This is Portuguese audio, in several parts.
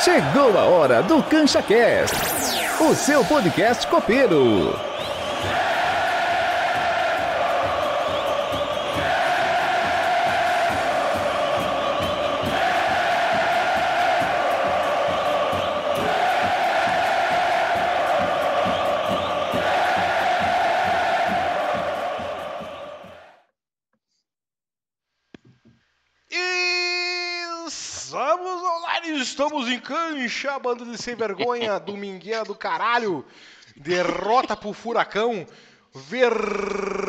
Chegou a hora do Cancha Cast, o seu podcast copeiro. Cancha, banda de sem vergonha, domingueira do caralho. Derrota pro Furacão. Vergonha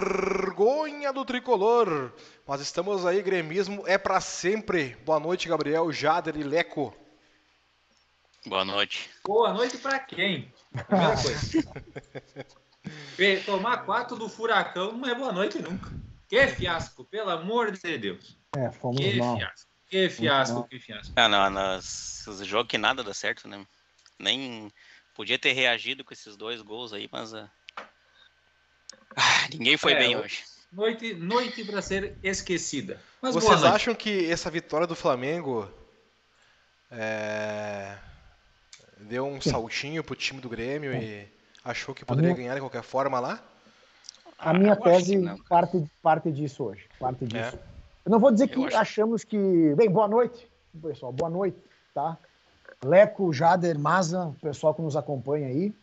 do tricolor. Mas estamos aí, gremismo é para sempre. Boa noite, Gabriel, Jader e Leco. Boa noite. Boa noite para quem? Primeira coisa. Tomar quatro do Furacão não é boa noite nunca. Que fiasco, pelo amor de Deus. É, fomos que mal. fiasco. Que fiasco, que fiasco. Ah, não, nos jogos que nada dá certo, né? Nem podia ter reagido com esses dois gols aí, mas uh... ah, ninguém foi É, bem hoje. Noite, noite para ser esquecida. Mas Vocês acham que essa vitória do Flamengo é, deu um saltinho pro time do Grêmio e achou que poderia minha- ganhar de qualquer forma lá? A minha acho tese parte, parte disso hoje. Parte disso. É. Eu não vou dizer que acho- achamos que. Bem, boa noite, pessoal. Boa noite, tá? Leco, Jader, Maza, o pessoal que nos acompanha aí.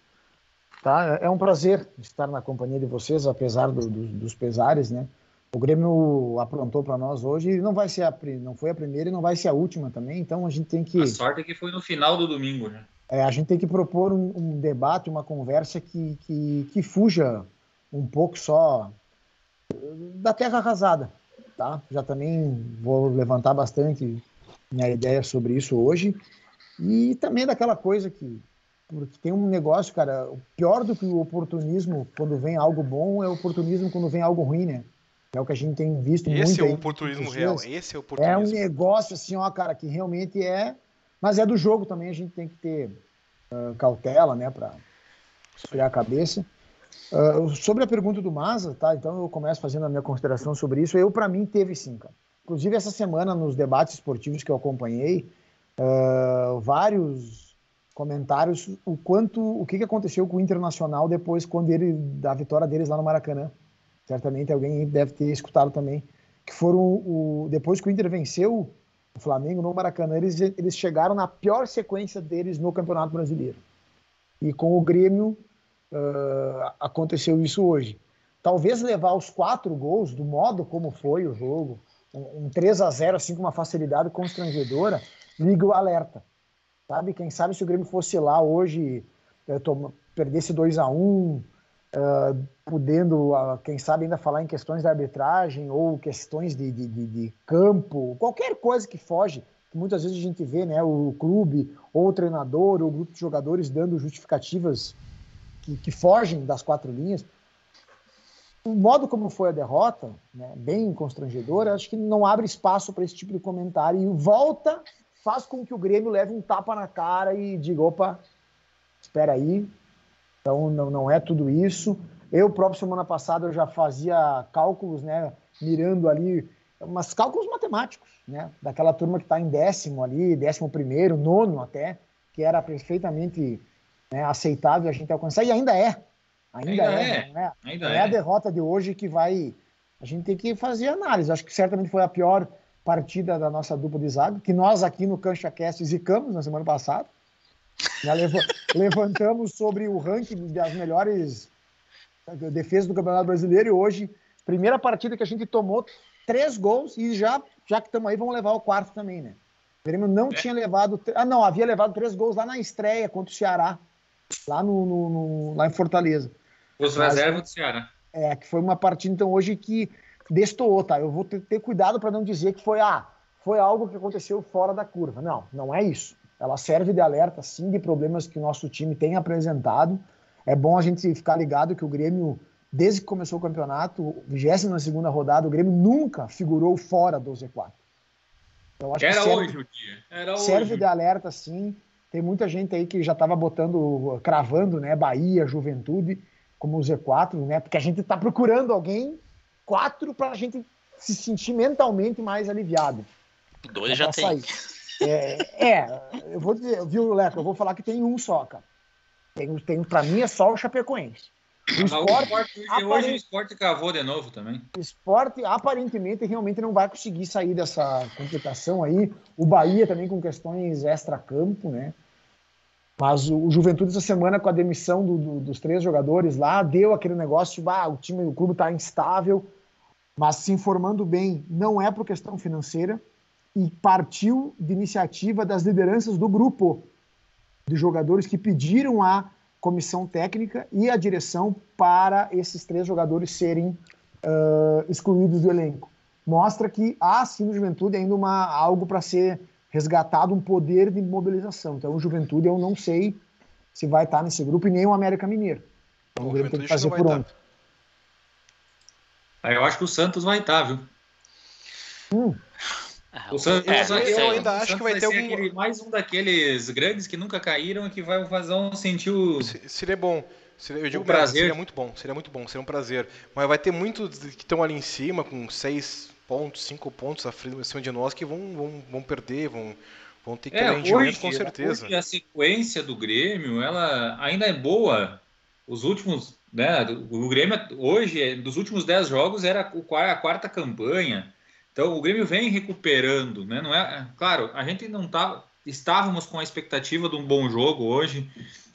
Tá? É um prazer estar na companhia de vocês, apesar do- do- dos pesares, né? O Grêmio aprontou para nós hoje e não vai ser a, não foi a primeira e não vai ser a última também, então a gente tem que A sorte é que foi no final do domingo, né? é, a gente tem que propor um, um debate, uma conversa que, que, que fuja um pouco só da terra arrasada, tá? Já também vou levantar bastante minha ideia sobre isso hoje e também daquela coisa que porque tem um negócio, cara, o pior do que o oportunismo quando vem algo bom é o oportunismo quando vem algo ruim, né? É o que a gente tem visto muito Esse é o oportunismo real. Esse é o É um oportunismo. negócio assim, ó, cara, que realmente é. Mas é do jogo também, a gente tem que ter ah, cautela, né, para esfriar a cabeça. Ah, sobre a pergunta do Maza, tá? Então eu começo fazendo a minha consideração sobre isso. Eu, para mim, teve sim, cara. Inclusive, essa semana, nos debates esportivos que eu acompanhei, ah, vários comentários o quanto o que, que aconteceu com o Internacional depois quando ele da vitória deles lá no Maracanã certamente alguém deve ter escutado também que foram o depois que o Inter venceu o Flamengo no Maracanã eles eles chegaram na pior sequência deles no Campeonato Brasileiro e com o Grêmio ah, aconteceu isso hoje talvez levar os quatro gols do modo como foi o jogo um, um 3 a 0 assim com uma facilidade constrangedora liga o alerta sabe? Quem sabe se o Grêmio fosse lá hoje, eh, toma- perdesse 2 a 1 ah, podendo, ah, quem sabe, ainda falar em questões da arbitragem ou questões de, de, de- de campo, qualquer coisa que foge, que muitas vezes a gente vê, né? O clube, ou o treinador, ou o grupo de jogadores dando justificativas que, fogem das quatro linhas. O modo como foi a derrota, né, bem constrangedora, acho que não abre espaço para esse tipo de comentário e volta faz com que o Grêmio leve um tapa na cara e diga, opa, espera aí, então não, não é tudo isso. Eu próprio semana passada eu já fazia cálculos, né, mirando ali, mas cálculos matemáticos, né, daquela turma que está em décimo ali, décimo primeiro, nono até, que era perfeitamente né, aceitável a gente alcançar, e ainda é, ainda, Ainda é, é. não é, Ainda não é a é. derrota de hoje que vai. A gente tem que fazer análise. Acho que certamente foi a pior partida da nossa dupla de zaga, que nós aqui no Cancha Cast zicamos na semana passada. Levantamos sobre o ranking das melhores defesas do Campeonato Brasileiro e hoje, primeira partida que a gente tomou três gols e já, já que estamos aí, vamos levar o quarto também, né? O Grêmio não tinha levado. Ah, não, havia levado três gols lá na estreia contra o Ceará, lá, no, no- no- lá em Fortaleza. Os reservas do Ceará. É, que foi uma partida, então, hoje que destoou, tá? Eu vou ter, ter cuidado para não dizer que foi, ah, foi algo que aconteceu fora da curva. Não, não é isso. Ela serve de alerta, sim, de problemas que o nosso time tem apresentado. É bom a gente ficar ligado que o Grêmio, desde que começou o campeonato, 22 rodada, o Grêmio nunca figurou fora do Z4. Então, acho que Era serve- hoje o dia. Era serve hoje. de alerta, sim. Tem muita gente aí que já estava botando, cravando, né? Bahia, Juventude como o Z4, né? Porque a gente está procurando alguém, quatro, para a gente se sentir mentalmente mais aliviado. Dois já pra tem. sair. É, é, eu vou dizer, viu, Leco? Eu vou falar que tem um só, cara. Tem, tem, pra mim é só o Chapecoense. O Mas o esporte, esporte hoje, o esporte cavou de novo também. o esporte aparentemente realmente não vai conseguir sair dessa complicação aí. O Bahia também com questões extra-campo, né? Mas o, Juventude essa semana com a demissão do- do- dos três jogadores lá deu aquele negócio, bah, o time, o clube está instável, mas se informando bem, não é por questão financeira e partiu de iniciativa das lideranças do grupo de jogadores que pediram à comissão técnica e à direção para esses três jogadores serem ah, excluídos do elenco. Mostra que há sim no Juventude ainda uma, algo para ser resgatado, um poder de mobilização. Então, o Juventude eu não sei se vai estar nesse grupo e nem o América Mineiro. Então, o O Grêmio tem Juventude que fazer por onde. Aí eu acho que o Santos vai estar, viu? Ah, O Santos, é, eu não sei. ainda acho o que vai Santos ter algum- aquele- mais um daqueles grandes que nunca caíram e que vai fazer um sentir o. Se- Seria bom. Seria, eu digo Um mesmo, prazer. seria muito bom, seria muito bom, seria um prazer. Mas vai ter muitos que estão ali em cima, com seis pontos, cinco pontos à frente- acima de nós, que vão, vão, vão perder, vão, vão ter que ter É, rendimento hoje, com certeza. hoje a sequência do Grêmio, ela ainda é boa. Os últimos, né, o Grêmio hoje, dos últimos 10 jogos, era a quarta campanha. Então o Grêmio vem recuperando, né? Não é, claro, a gente não tá, estávamos com a expectativa de um bom jogo hoje,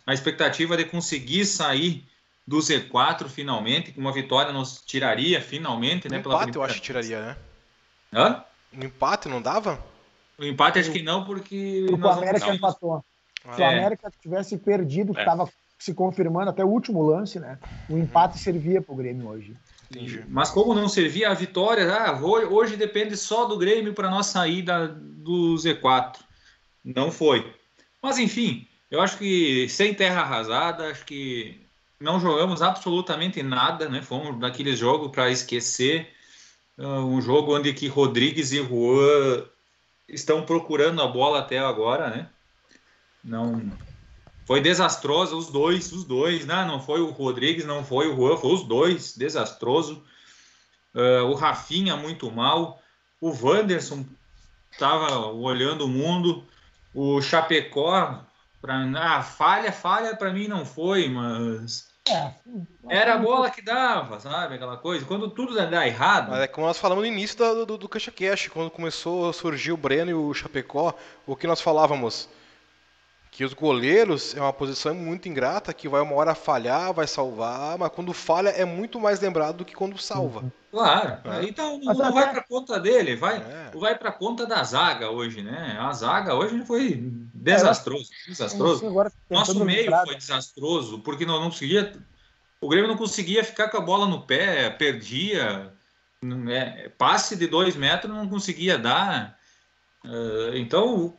a expectativa de conseguir sair do Z4 finalmente, que uma vitória nos tiraria finalmente, Um né, pela empate eu primeira acho que tiraria, né? Hã? Um empate não dava? O empate acho que não, porque o América empatou. Se o É. América tivesse perdido, que É. estava se confirmando até o último lance, né? O empate servia para o Grêmio hoje. Entendi. Mas como não servia a vitória, ah, ho- hoje depende só do Grêmio para nós sair da, do Z4. Não foi. Mas enfim, eu acho que sem terra arrasada, acho que não jogamos absolutamente nada, né? Fomos daquele jogo para esquecer. ah, um jogo onde que Rodrigues e Juan estão procurando a bola até agora, né? Não foi desastroso os dois, os dois, né? Não foi o Rodrigues, não foi o Juan, foi os dois, desastroso. Ah, o Rafinha muito mal, o Wanderson estava olhando o mundo, o Chapecó para ah, falha, falha para mim não foi, mas É, era a bola que dava, sabe? Aquela coisa. Quando tudo dá errado, Mas é como nós falamos no início do, do, do Cancha Cash, quando começou a surgir o Breno e o Chapecó, o que nós falávamos? Que os goleiros é uma posição muito ingrata, que vai uma hora falhar, vai salvar, mas quando falha é muito mais lembrado do que quando salva. claro. É. Então não, Mas não até- vai para conta dele, vai, É. vai para conta da zaga hoje, né? A zaga hoje foi desastroso, desastroso. Agora, Nosso meio foi desastroso, porque não, não conseguia. O Grêmio não conseguia ficar com a bola no pé, perdia. é, passe de dois metros não conseguia dar. Ah, então,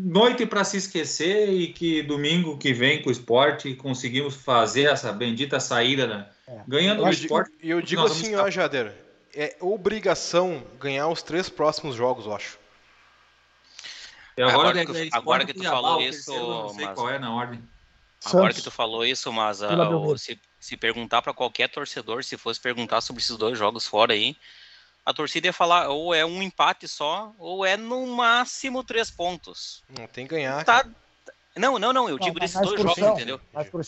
noite para se esquecer e que domingo que vem com o esporte conseguimos fazer essa bendita saída, da- É. ganhando Eu o esporte. E eu digo assim, estar- ó, Jader, é obrigação ganhar os três próximos jogos, eu acho. E Agora é- que tu- é agora que tu falou isso, não sei mas- qual é na ordem. Agora que tu falou isso, mas Belmiro. se, se perguntar para qualquer torcedor, se fosse perguntar sobre esses dois jogos fora aí, a torcida ia falar ou é um empate só, ou é no máximo três pontos. Não tem que ganhar. Tá. Não, não, não, eu Não, digo mas desses dois jogos, entendeu?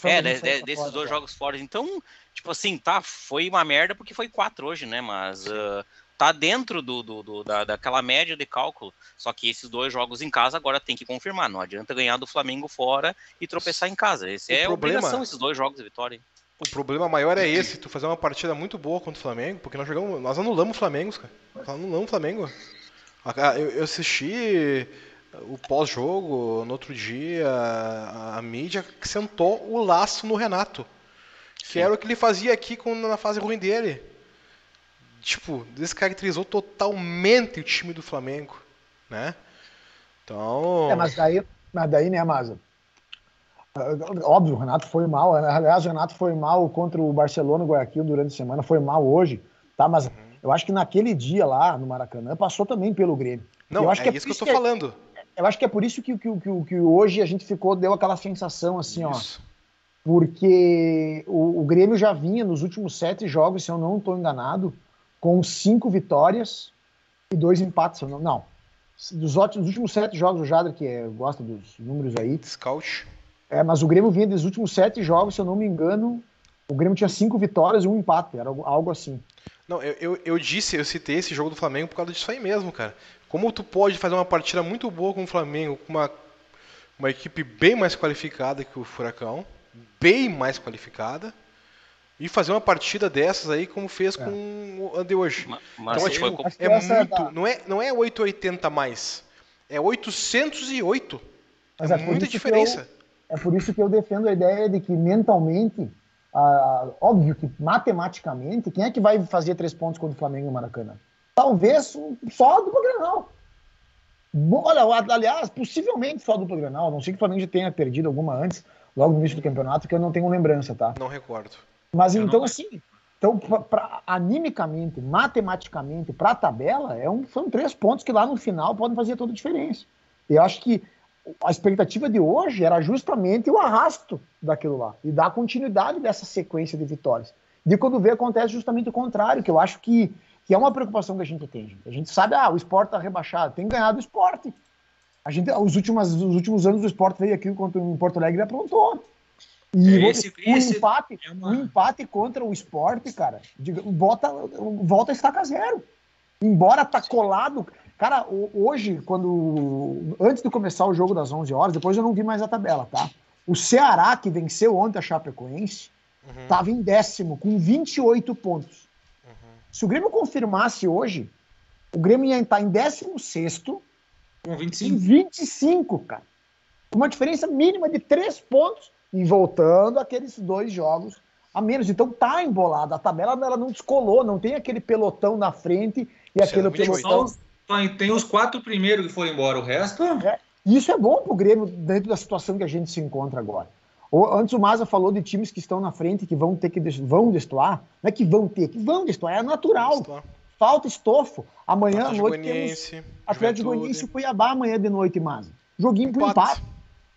É, de- de- desses fora, dois cara. jogos fora. Então, tipo assim, tá, foi uma merda porque foi quatro hoje, né? Mas ah, tá dentro do, do, do- da, daquela média de cálculo. Só que esses dois jogos em casa agora tem que confirmar. Não adianta ganhar do Flamengo fora e tropeçar em casa. Esse O é a problema- obrigação, esses dois jogos de vitória. O problema maior é esse, tu fazer uma partida muito boa contra o Flamengo, porque nós jogamos, nós anulamos o Flamengo, cara. Nós anulamos o Flamengo. Eu, eu assisti o pós-jogo no outro dia, a, a mídia sentou o laço no Renato. Que Sim. era o que ele fazia aqui com, na fase ruim dele. Tipo, descaracterizou totalmente o time do Flamengo, né? Então, É, mas daí, mas daí, né, Maza? Óbvio, o Renato foi mal. né? Aliás, o Renato foi mal contra o Barcelona e Guayaquil durante a semana, foi mal hoje, tá? Mas Uhum. eu acho que naquele dia lá no Maracanã passou também pelo Grêmio. não, eu acho é que é isso por que eu tô isso que- falando. Eu acho que é por isso que, que, que, que hoje a gente ficou, deu aquela sensação assim, ó. Isso. Porque o, o Grêmio já vinha nos últimos sete jogos, se eu não estou enganado, com cinco vitórias e dois empates. Não, não. Dos, ótimos, dos últimos sete jogos, o Jadra, que é, gosta dos números aí. Scout. É, mas o Grêmio vinha dos últimos sete jogos, se eu não me engano, o Grêmio tinha cinco vitórias e um empate, era algo assim. Não, eu, eu, eu, disse, eu citei esse jogo do Flamengo por causa disso aí mesmo, cara. Como tu pode fazer uma partida muito boa com o Flamengo, com uma, uma equipe bem mais qualificada que o Furacão, bem mais qualificada, e fazer uma partida dessas aí como fez é. com o Ande hoje. Mas, então, tipo, é, é muito, não é não é 880 mais, é 808. Mas é, é muita diferença. É por isso que eu defendo a ideia de que mentalmente, ah, óbvio que matematicamente, quem é que vai fazer três pontos contra o Flamengo no Maracanã? Talvez só a dupla Granal. Olha, aliás, possivelmente só a dupla Granal. Não sei que o Flamengo já tenha perdido alguma antes, logo no início do campeonato, que eu não tenho lembrança, tá? Não recordo. Mas eu então, não... assim, então, pra, pra, animicamente, matematicamente, para a tabela, é um, são três pontos que lá no final podem fazer toda a diferença. Eu acho que a expectativa de hoje era justamente o arrasto daquilo lá e dar continuidade dessa sequência de vitórias. De quando vê, acontece justamente o contrário, que eu acho que, que é uma preocupação que a gente tem. A gente sabe, ah, o esporte está rebaixado, tem ganhado o esporte. A gente, os, últimos, os últimos anos o esporte veio aqui em Porto Alegre e aprontou. E é esse, o, esse empate, é uma... empate contra o esporte, cara, volta, volta a estaca zero. Embora tá colado. Cara, hoje, quando. Antes de começar o jogo das 11 horas, depois eu não vi mais a tabela, tá? O Ceará, que venceu ontem a Chapecoense, estava uhum. em décimo, com 28 pontos. Uhum. Se o Grêmio confirmasse hoje, o Grêmio ia estar em 16 com 25. 25, cara. Uma diferença mínima de 3 pontos e voltando aqueles dois jogos a menos. Então tá embolada. A tabela ela não descolou, não tem aquele pelotão na frente e aquele é pelotão. Tem os quatro primeiros que foram embora, o resto. É, isso é bom pro Grêmio dentro da situação que a gente se encontra agora. Antes o Maza falou de times que estão na frente que vão ter que vão destoar. Não é que vão ter, que vão destoar, é natural. Falta estofo. Amanhã à noite temos Atlético Goianiense e Cuiabá amanhã de noite, Maza. Joguinho pro empate.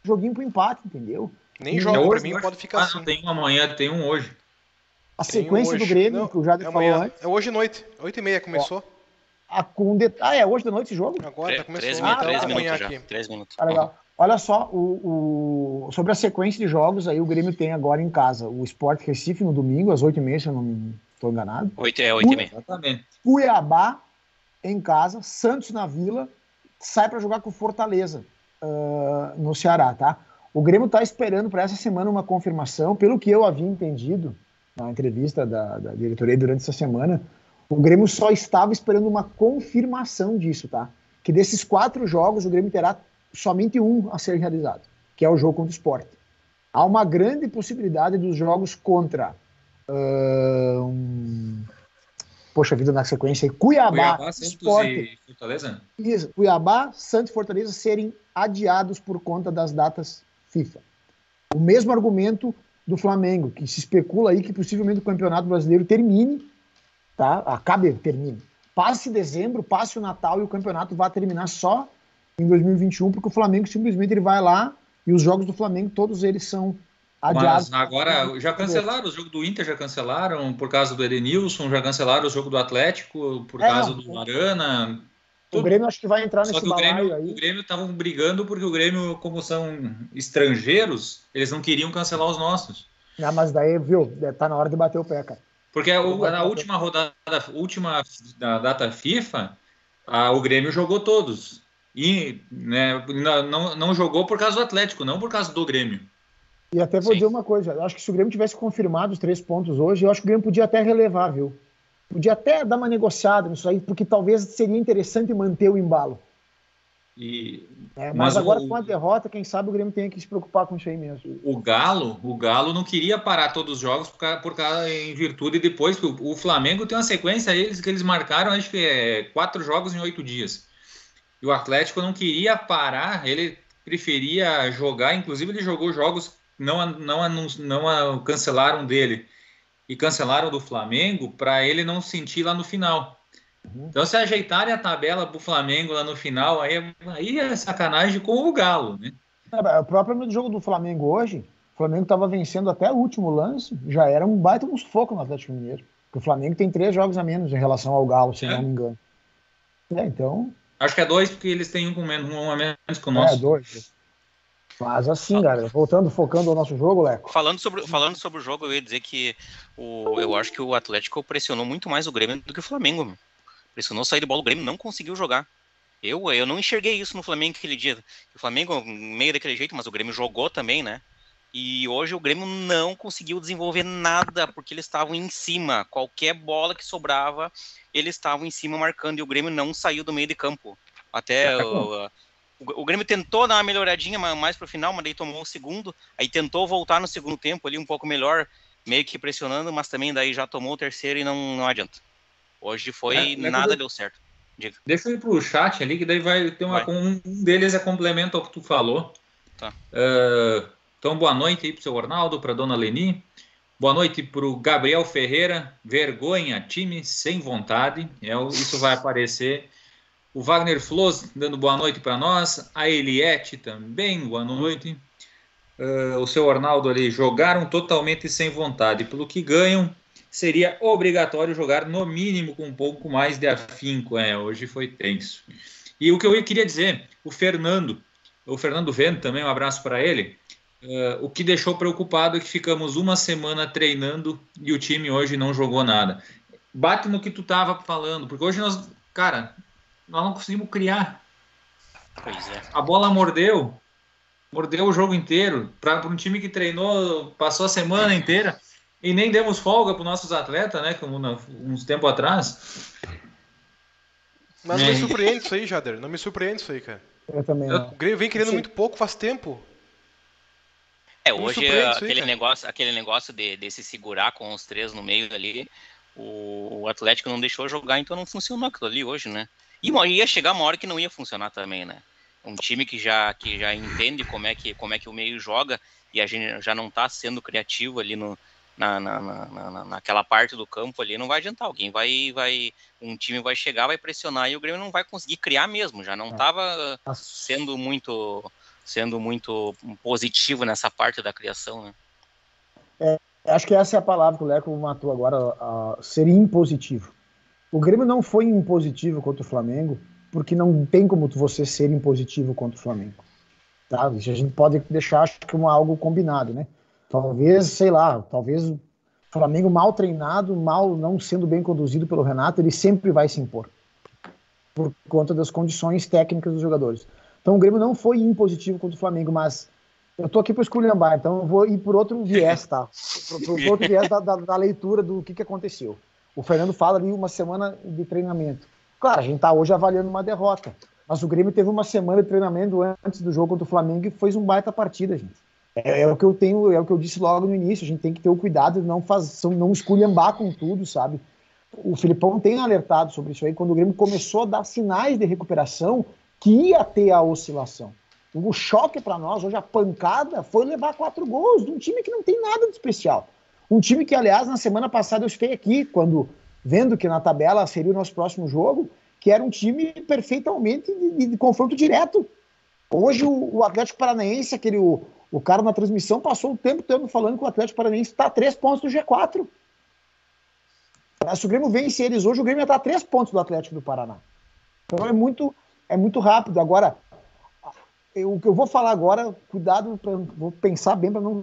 Joguinho pro empate, entendeu? Nem joga, pra mim pode ficar ah, assim. tem um amanhã, tem um hoje. A tem sequência um do Grêmio, não, que o Jader é falou antes. É hoje noite, 8 e meia começou. A, com de... Ah, é hoje de noite esse jogo? Agora tá começando. 3 minutos, ah, 3 minutos já. Aqui. 3 minutos. Tá legal. Olha só, o, o, sobre a sequência de jogos, aí o Grêmio tem agora em casa o Sport Recife no domingo, às 8h30, se eu não estou enganado. 8, é 8h30. Exatamente. Cuiabá em casa, Santos na Vila, sai para jogar com Fortaleza uh, no Ceará, tá? O Grêmio está esperando para essa semana uma confirmação, pelo que eu havia entendido na entrevista da, da diretoria durante essa semana, o Grêmio só estava esperando uma confirmação disso, tá? Que desses quatro jogos o Grêmio terá somente um a ser realizado, que é o jogo contra o Sport. Há uma grande possibilidade dos jogos contra. Uh, poxa vida, na sequência, Cuiabá, Cuiabá Santos Sport, e Fortaleza? Isso, Cuiabá, Santos e Fortaleza serem adiados por conta das datas FIFA. O mesmo argumento do Flamengo, que se especula aí que possivelmente o Campeonato Brasileiro termine, tá? Acabe, termine. Passe dezembro, passe o Natal e o campeonato vai terminar só em 2021, porque o Flamengo simplesmente ele vai lá e os jogos do Flamengo, todos eles são adiados. Mas agora já cancelaram o jogo do Inter, já cancelaram por causa do Edenilson, já cancelaram o jogo do Atlético por é, causa do Arana. O Grêmio acho que vai entrar nesse Grêmio, aí. O Grêmio estavam brigando porque o Grêmio, como são estrangeiros, eles não queriam cancelar os nossos. Ah, mas daí, viu, tá na hora de bater o pé, cara. Porque na última rodada, última da data FIFA, a, o Grêmio jogou todos. E né, não, não jogou por causa do Atlético, não por causa do Grêmio. E até vou Sim. dizer uma coisa, acho que se o Grêmio tivesse confirmado os três pontos hoje, eu acho que o Grêmio podia até relevar, viu? Podia até dar uma negociada nisso aí, porque talvez seria interessante manter o embalo. E, é, mas, mas, agora o, com a derrota, quem sabe o Grêmio tem que se preocupar com isso aí mesmo. O Galo, o Galo não queria parar todos os jogos por causa, por causa em virtude depois que o, o, Flamengo tem uma sequência eles que eles marcaram acho que é quatro jogos em oito dias. E o Atlético não queria parar, ele preferia jogar, inclusive ele jogou jogos não não não, não cancelaram dele e cancelaram do Flamengo para ele não sentir lá no final. Uhum. Então, se ajeitarem a tabela para o Flamengo lá no final, aí, aí é sacanagem com o Galo, né? É, o próprio jogo do Flamengo hoje, o Flamengo estava vencendo até o último lance, já era um baita um sufoco no Atlético Mineiro. Porque o Flamengo tem três jogos a menos em relação ao Galo, se é. não me engano. É, então. Acho que é dois, porque eles têm um, com menos, um a menos que o nosso. É, dois. Mas assim, galera, voltando, focando ao nosso jogo, Leco. Falando sobre, falando sobre o jogo, eu ia dizer que o, eu acho que o Atlético pressionou muito mais o Grêmio do que o Flamengo. Pressionou sair de bola, o Grêmio não conseguiu jogar. Eu, eu não enxerguei isso no Flamengo aquele dia. O Flamengo meio daquele jeito, mas o Grêmio jogou também, né? E hoje o Grêmio não conseguiu desenvolver nada porque eles estavam em cima. Qualquer bola que sobrava, eles estavam em cima marcando e o Grêmio não saiu do meio de campo. Até é, o, o, o, Grêmio tentou dar uma melhoradinha mais para o final, mas daí tomou o segundo. Aí tentou voltar no segundo tempo ali um pouco melhor, meio que pressionando, mas também daí já tomou o terceiro e não, não adianta. Hoje foi é, nada deu certo. Diga. Deixa eu ir pro chat ali, que daí vai ter uma. Vai. Um deles é complemento ao que tu falou. Tá. Uh, então, boa noite aí pro seu Arnaldo, pra dona Leni. Boa noite pro Gabriel Ferreira. Vergonha, time sem vontade. É, isso vai aparecer. O Wagner Flos dando boa noite para nós. A Eliette também, boa noite. Uh, o seu Arnaldo ali jogaram totalmente sem vontade. Pelo que ganham, seria obrigatório jogar no mínimo com um pouco mais de afinco. É, hoje foi tenso. E o que eu queria dizer, o Fernando, o Fernando Vento também, um abraço para ele. Uh, o que deixou preocupado é que ficamos uma semana treinando e o time hoje não jogou nada. Bate no que tu tava falando, porque hoje nós, cara, nós não conseguimos criar. Pois é. A bola mordeu, mordeu o jogo inteiro. Para um time que treinou, passou a semana inteira e nem demos folga para os nossos atletas, né? Como na, uns tempo atrás. Mas não me é. surpreende isso aí, Jader. Não me surpreende isso aí, cara. Eu também não. O Grêmio vem querendo Sim. muito pouco faz tempo. É, hoje aquele, aí, negócio, aquele negócio de, de se segurar com os três no meio ali, o, o Atlético não deixou jogar, então não funcionou aquilo ali hoje, né? E ia chegar uma hora que não ia funcionar também, né? Um time que já, que já entende como é que, como é que o meio joga e a gente já não tá sendo criativo ali no, na, na, na, naquela parte do campo ali, não vai adiantar. Alguém vai, vai, um time vai chegar, vai pressionar e o Grêmio não vai conseguir criar mesmo. Já não estava é. sendo muito, sendo muito positivo nessa parte da criação, né? É, acho que essa é a palavra que o Leco matou agora, a, ser impositivo. O Grêmio não foi impositivo contra o Flamengo, porque não tem como você ser impositivo contra o Flamengo. Tá? Isso a gente pode deixar acho que como algo combinado, né? Talvez, sei lá, talvez o Flamengo mal treinado, mal não sendo bem conduzido pelo Renato, ele sempre vai se impor por conta das condições técnicas dos jogadores. Então o Grêmio não foi impositivo contra o Flamengo, mas eu tô aqui para esculhambar, então eu vou ir por outro viés, tá? Por, por, outro viés da, da, da, leitura do que, que aconteceu. O Fernando fala ali uma semana de treinamento. Claro, a gente tá hoje avaliando uma derrota, mas o Grêmio teve uma semana de treinamento antes do jogo contra o Flamengo e fez um baita partida, gente. É, é, o que eu tenho, é o que eu disse logo no início. A gente tem que ter o cuidado de não fazer, não esculhambar com tudo, sabe? O Filipão tem alertado sobre isso aí quando o Grêmio começou a dar sinais de recuperação que ia ter a oscilação. O choque para nós hoje, a pancada, foi levar quatro gols de um time que não tem nada de especial. Um time que, aliás, na semana passada eu fiquei aqui, quando vendo que na tabela seria o nosso próximo jogo, que era um time perfeitamente de, de, de confronto direto. Hoje o, o Atlético Paranaense, aquele o, o cara na transmissão passou o tempo todo falando que o Atlético Paranaense está a três pontos do G4. Se o Grêmio vence eles hoje, o Grêmio está a três pontos do Atlético do Paraná. Então é muito, é muito rápido. Agora, o que eu vou falar agora, cuidado, pra, vou pensar bem para não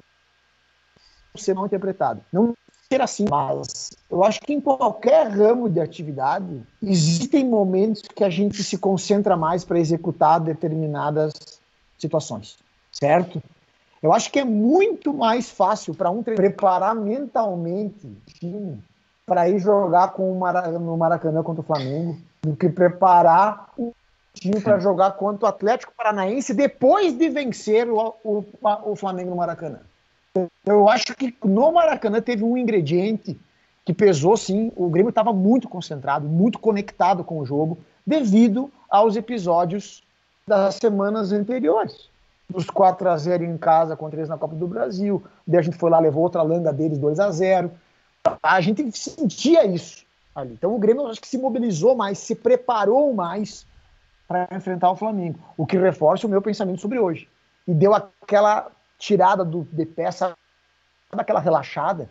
ser mal interpretado. Não ser assim, mas eu acho que em qualquer ramo de atividade existem momentos que a gente se concentra mais para executar determinadas situações, certo? Eu acho que é muito mais fácil para um preparar mentalmente o time para ir jogar com o Mara no Maracanã contra o Flamengo do que preparar o time para jogar contra o Atlético Paranaense depois de vencer o, o, o Flamengo no Maracanã. Eu acho que no Maracanã teve um ingrediente que pesou sim. O Grêmio estava muito concentrado, muito conectado com o jogo, devido aos episódios das semanas anteriores dos 4 a 0 em casa contra eles na Copa do Brasil. Daí a gente foi lá, levou outra langa deles 2 a 0 A gente sentia isso ali. Então o Grêmio acho que se mobilizou mais, se preparou mais para enfrentar o Flamengo, o que reforça o meu pensamento sobre hoje. E deu aquela tirada do, de peça, aquela relaxada.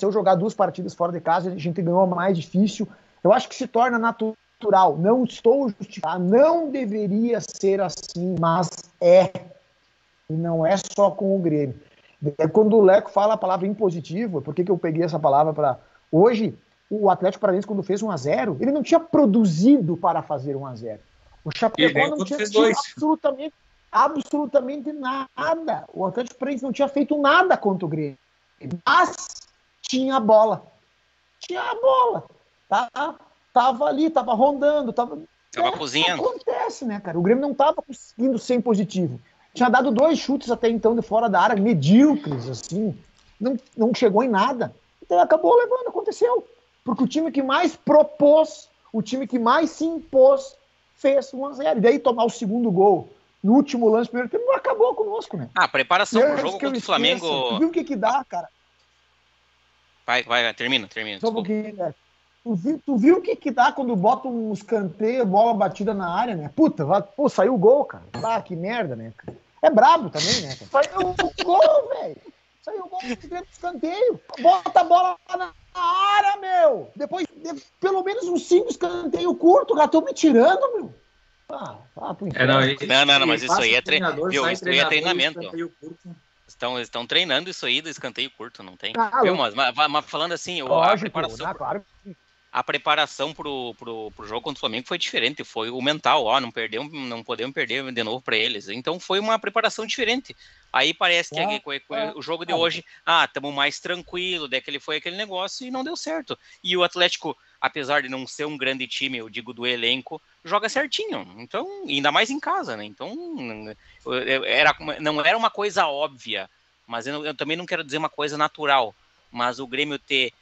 eu jogar duas partidas fora de casa, a gente ganhou mais difícil. Eu acho que se torna natural. Não estou justificando, não deveria ser assim, mas é. E não é só com o Grêmio. É quando o Leco fala a palavra impositivo, por que, eu peguei essa palavra para. Hoje, o Atlético Paranaense, quando fez 1 a 0 ele não tinha produzido para fazer 1 a 0 O Chapecó não tinha feito absolutamente, absolutamente nada. O Atlético Paranaense não tinha feito nada contra o Grêmio. Mas tinha a bola. Tinha a bola. Tá? Tava ali, tava rondando, tava. Tava é, cozinhando. Acontece, né, cara? O Grêmio não tava conseguindo ser positivo. Tinha dado dois chutes até então de fora da área, medíocres, assim. Não, não chegou em nada. Então acabou levando, aconteceu. Porque o time que mais propôs, o time que mais se impôs, fez 1 a 0 E daí tomar o segundo gol no último lance do primeiro tempo, acabou conosco, né? Ah, preparação pro jogo contra o Flamengo. Tu viu o que que dá, cara? Vai, vai, termina, termina. Só um pouquinho, né? Tu viu, tu viu o que que dá quando bota um escanteio, bola batida na área, né? Puta, vai, pô, saiu o gol, cara. Ah, que merda, né, cara? É brabo também, né? Saiu o gol, velho. Saiu o gol do escanteio. Bota a bola na área, meu. Depois, de, pelo menos uns cinco escanteios curtos, já tô me tirando, meu. Ah, ah, é, não, ele, não, não, não, mas isso aí é, tre... Viu, isso aí é treinamento. Estão, estão treinando isso aí do escanteio curto, não tem? Ah, Viu, mas, mas, mas, falando assim, Lógico, a preparação. Não, claro a preparação pro, pro, pro jogo contra o Flamengo foi diferente, foi o mental, ó, não perdemos, não podemos perder de novo para eles. Então foi uma preparação diferente. Aí parece que é, é, o jogo de hoje, ah, estamos mais tranquilo, daí que ele foi aquele negócio e não deu certo. E o Atlético, apesar de não ser um grande time, eu digo do elenco, joga certinho. Então, ainda mais em casa, né? Então, era, não era uma coisa óbvia, mas eu, eu também não quero dizer uma coisa natural. Mas o Grêmio ter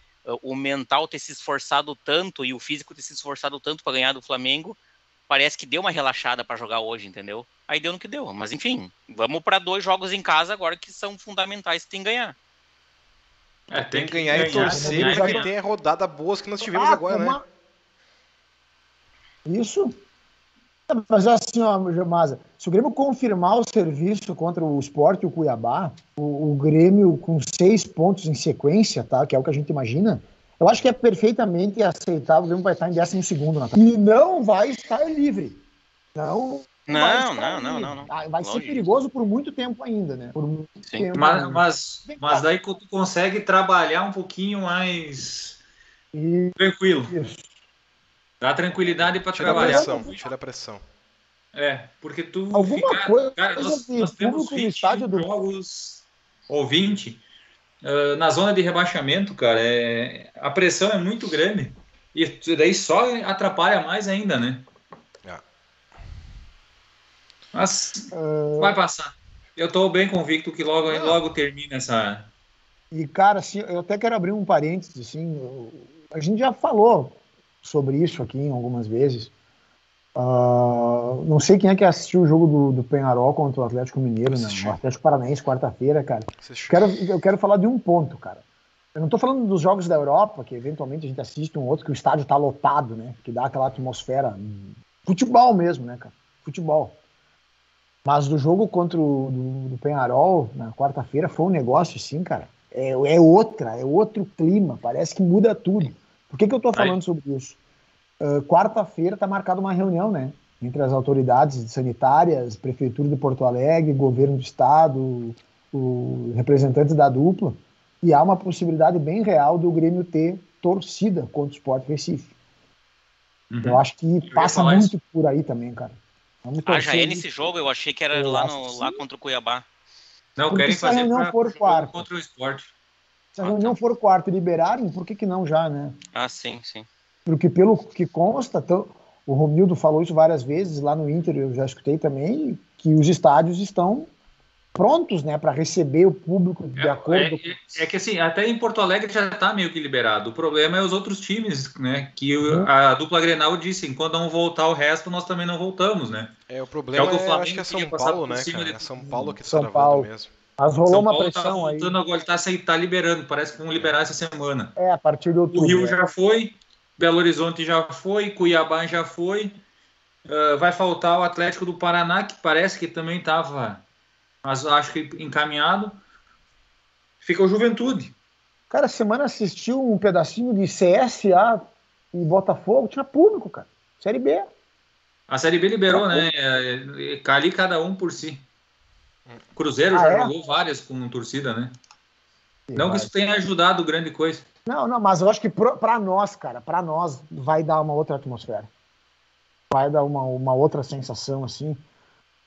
o mental ter se esforçado tanto e o físico ter se esforçado tanto para ganhar do Flamengo, parece que deu uma relaxada para jogar hoje, entendeu? Aí deu no que deu. Mas enfim, vamos para dois jogos em casa agora que são fundamentais, tem que ganhar. É, tem, que ganhar, ganhar e torcer para que tenha rodada boas que nós tivemos ah, agora, uma... né? Isso. Mas assim, ó, Masa, se o Grêmio confirmar o serviço contra o Sport e o Cuiabá, o, o, Grêmio com seis pontos em sequência, tá? Que é o que a gente imagina, eu acho que é perfeitamente aceitável. O Grêmio vai estar em 12 segundo, Natal. E não vai estar livre. Não. Não, não, não, não, não, ah, Vai ser perigoso por muito tempo ainda, né? Por muito Sim. tempo. Mas, mas, mas daí tu consegue trabalhar um pouquinho mais e... tranquilo. Isso. Dá tranquilidade para trabalhar. Pressão, tira a pressão. É, porque tu. Alguma fica, coisa. Cara, nós, nós temos 20 jogos ou 20 uh, na zona de rebaixamento, cara. É, a pressão é muito grande. E daí só atrapalha mais ainda, né? É. Mas uh... vai passar. Eu estou bem convicto que logo, logo termina essa. E, cara, assim, eu até quero abrir um parênteses, assim. A gente já falou sobre isso aqui algumas vezes. Uh, não sei quem é que assistiu o jogo do, do Penharol contra o Atlético Mineiro, né? O Atlético Paranaense, quarta-feira, cara. Quero, eu quero falar de um ponto, cara. Eu não estou falando dos jogos da Europa, que eventualmente a gente assiste um outro que o estádio está lotado, né? Que dá aquela atmosfera. Futebol mesmo, né, cara? Futebol. Mas do jogo contra o do, do Penharol, na quarta-feira, foi um negócio assim, cara. É, é outra, é outro clima. Parece que muda tudo. Por que, que eu estou falando Aí. sobre isso? Uh, Quarta-feira está marcada uma reunião, né? Entre as autoridades sanitárias, Prefeitura de Porto Alegre, Governo do Estado, os representantes da dupla, e há uma possibilidade bem real do Grêmio ter torcida contra o Sport Recife. Uhum. Eu acho que passa muito isso. por aí também, cara. Vamos ah, já é nesse jogo? Eu achei que era eu lá, no, lá contra o Cuiabá. Não, Porque querem fazer não for quarto. contra o esporte. Se a reunião for quarto e liberarem, por que, que não já, né? Ah, sim, sim. Porque pelo que consta, o Romildo falou isso várias vezes lá no Inter, eu já escutei também, que os estádios estão prontos, né, para receber o público de é, acordo. É, é, que assim, até em Porto Alegre já está meio que liberado. O problema é os outros times, né, que uhum. a dupla Grenal disse, enquanto não voltar o resto, nós também não voltamos, né? É o problema. É, o é acho que é São Paulo, né, cara? É São Paulo que está São Paulo. mesmo. Mas rolou São uma Paulo pressão tá voltando aí. agora, está tá liberando, parece que vão liberar essa semana. É, a partir do outubro. O Rio é. já foi, Belo Horizonte já foi, Cuiabá já foi. Uh, vai faltar o Atlético do Paraná, que parece que também estava, mas acho que encaminhado. Fica o Juventude. Cara, semana assistiu um pedacinho de CSA e Botafogo, tinha público, cara. Série B. A Série B liberou, né? É, é, ali cada um por si. Cruzeiro Ah, já é? jogou várias com torcida, né? Não que vai. isso tenha ajudado grande coisa. Não, não, mas eu acho que pra nós, cara, pra nós vai dar uma outra atmosfera. Vai dar uma, uma outra sensação, assim.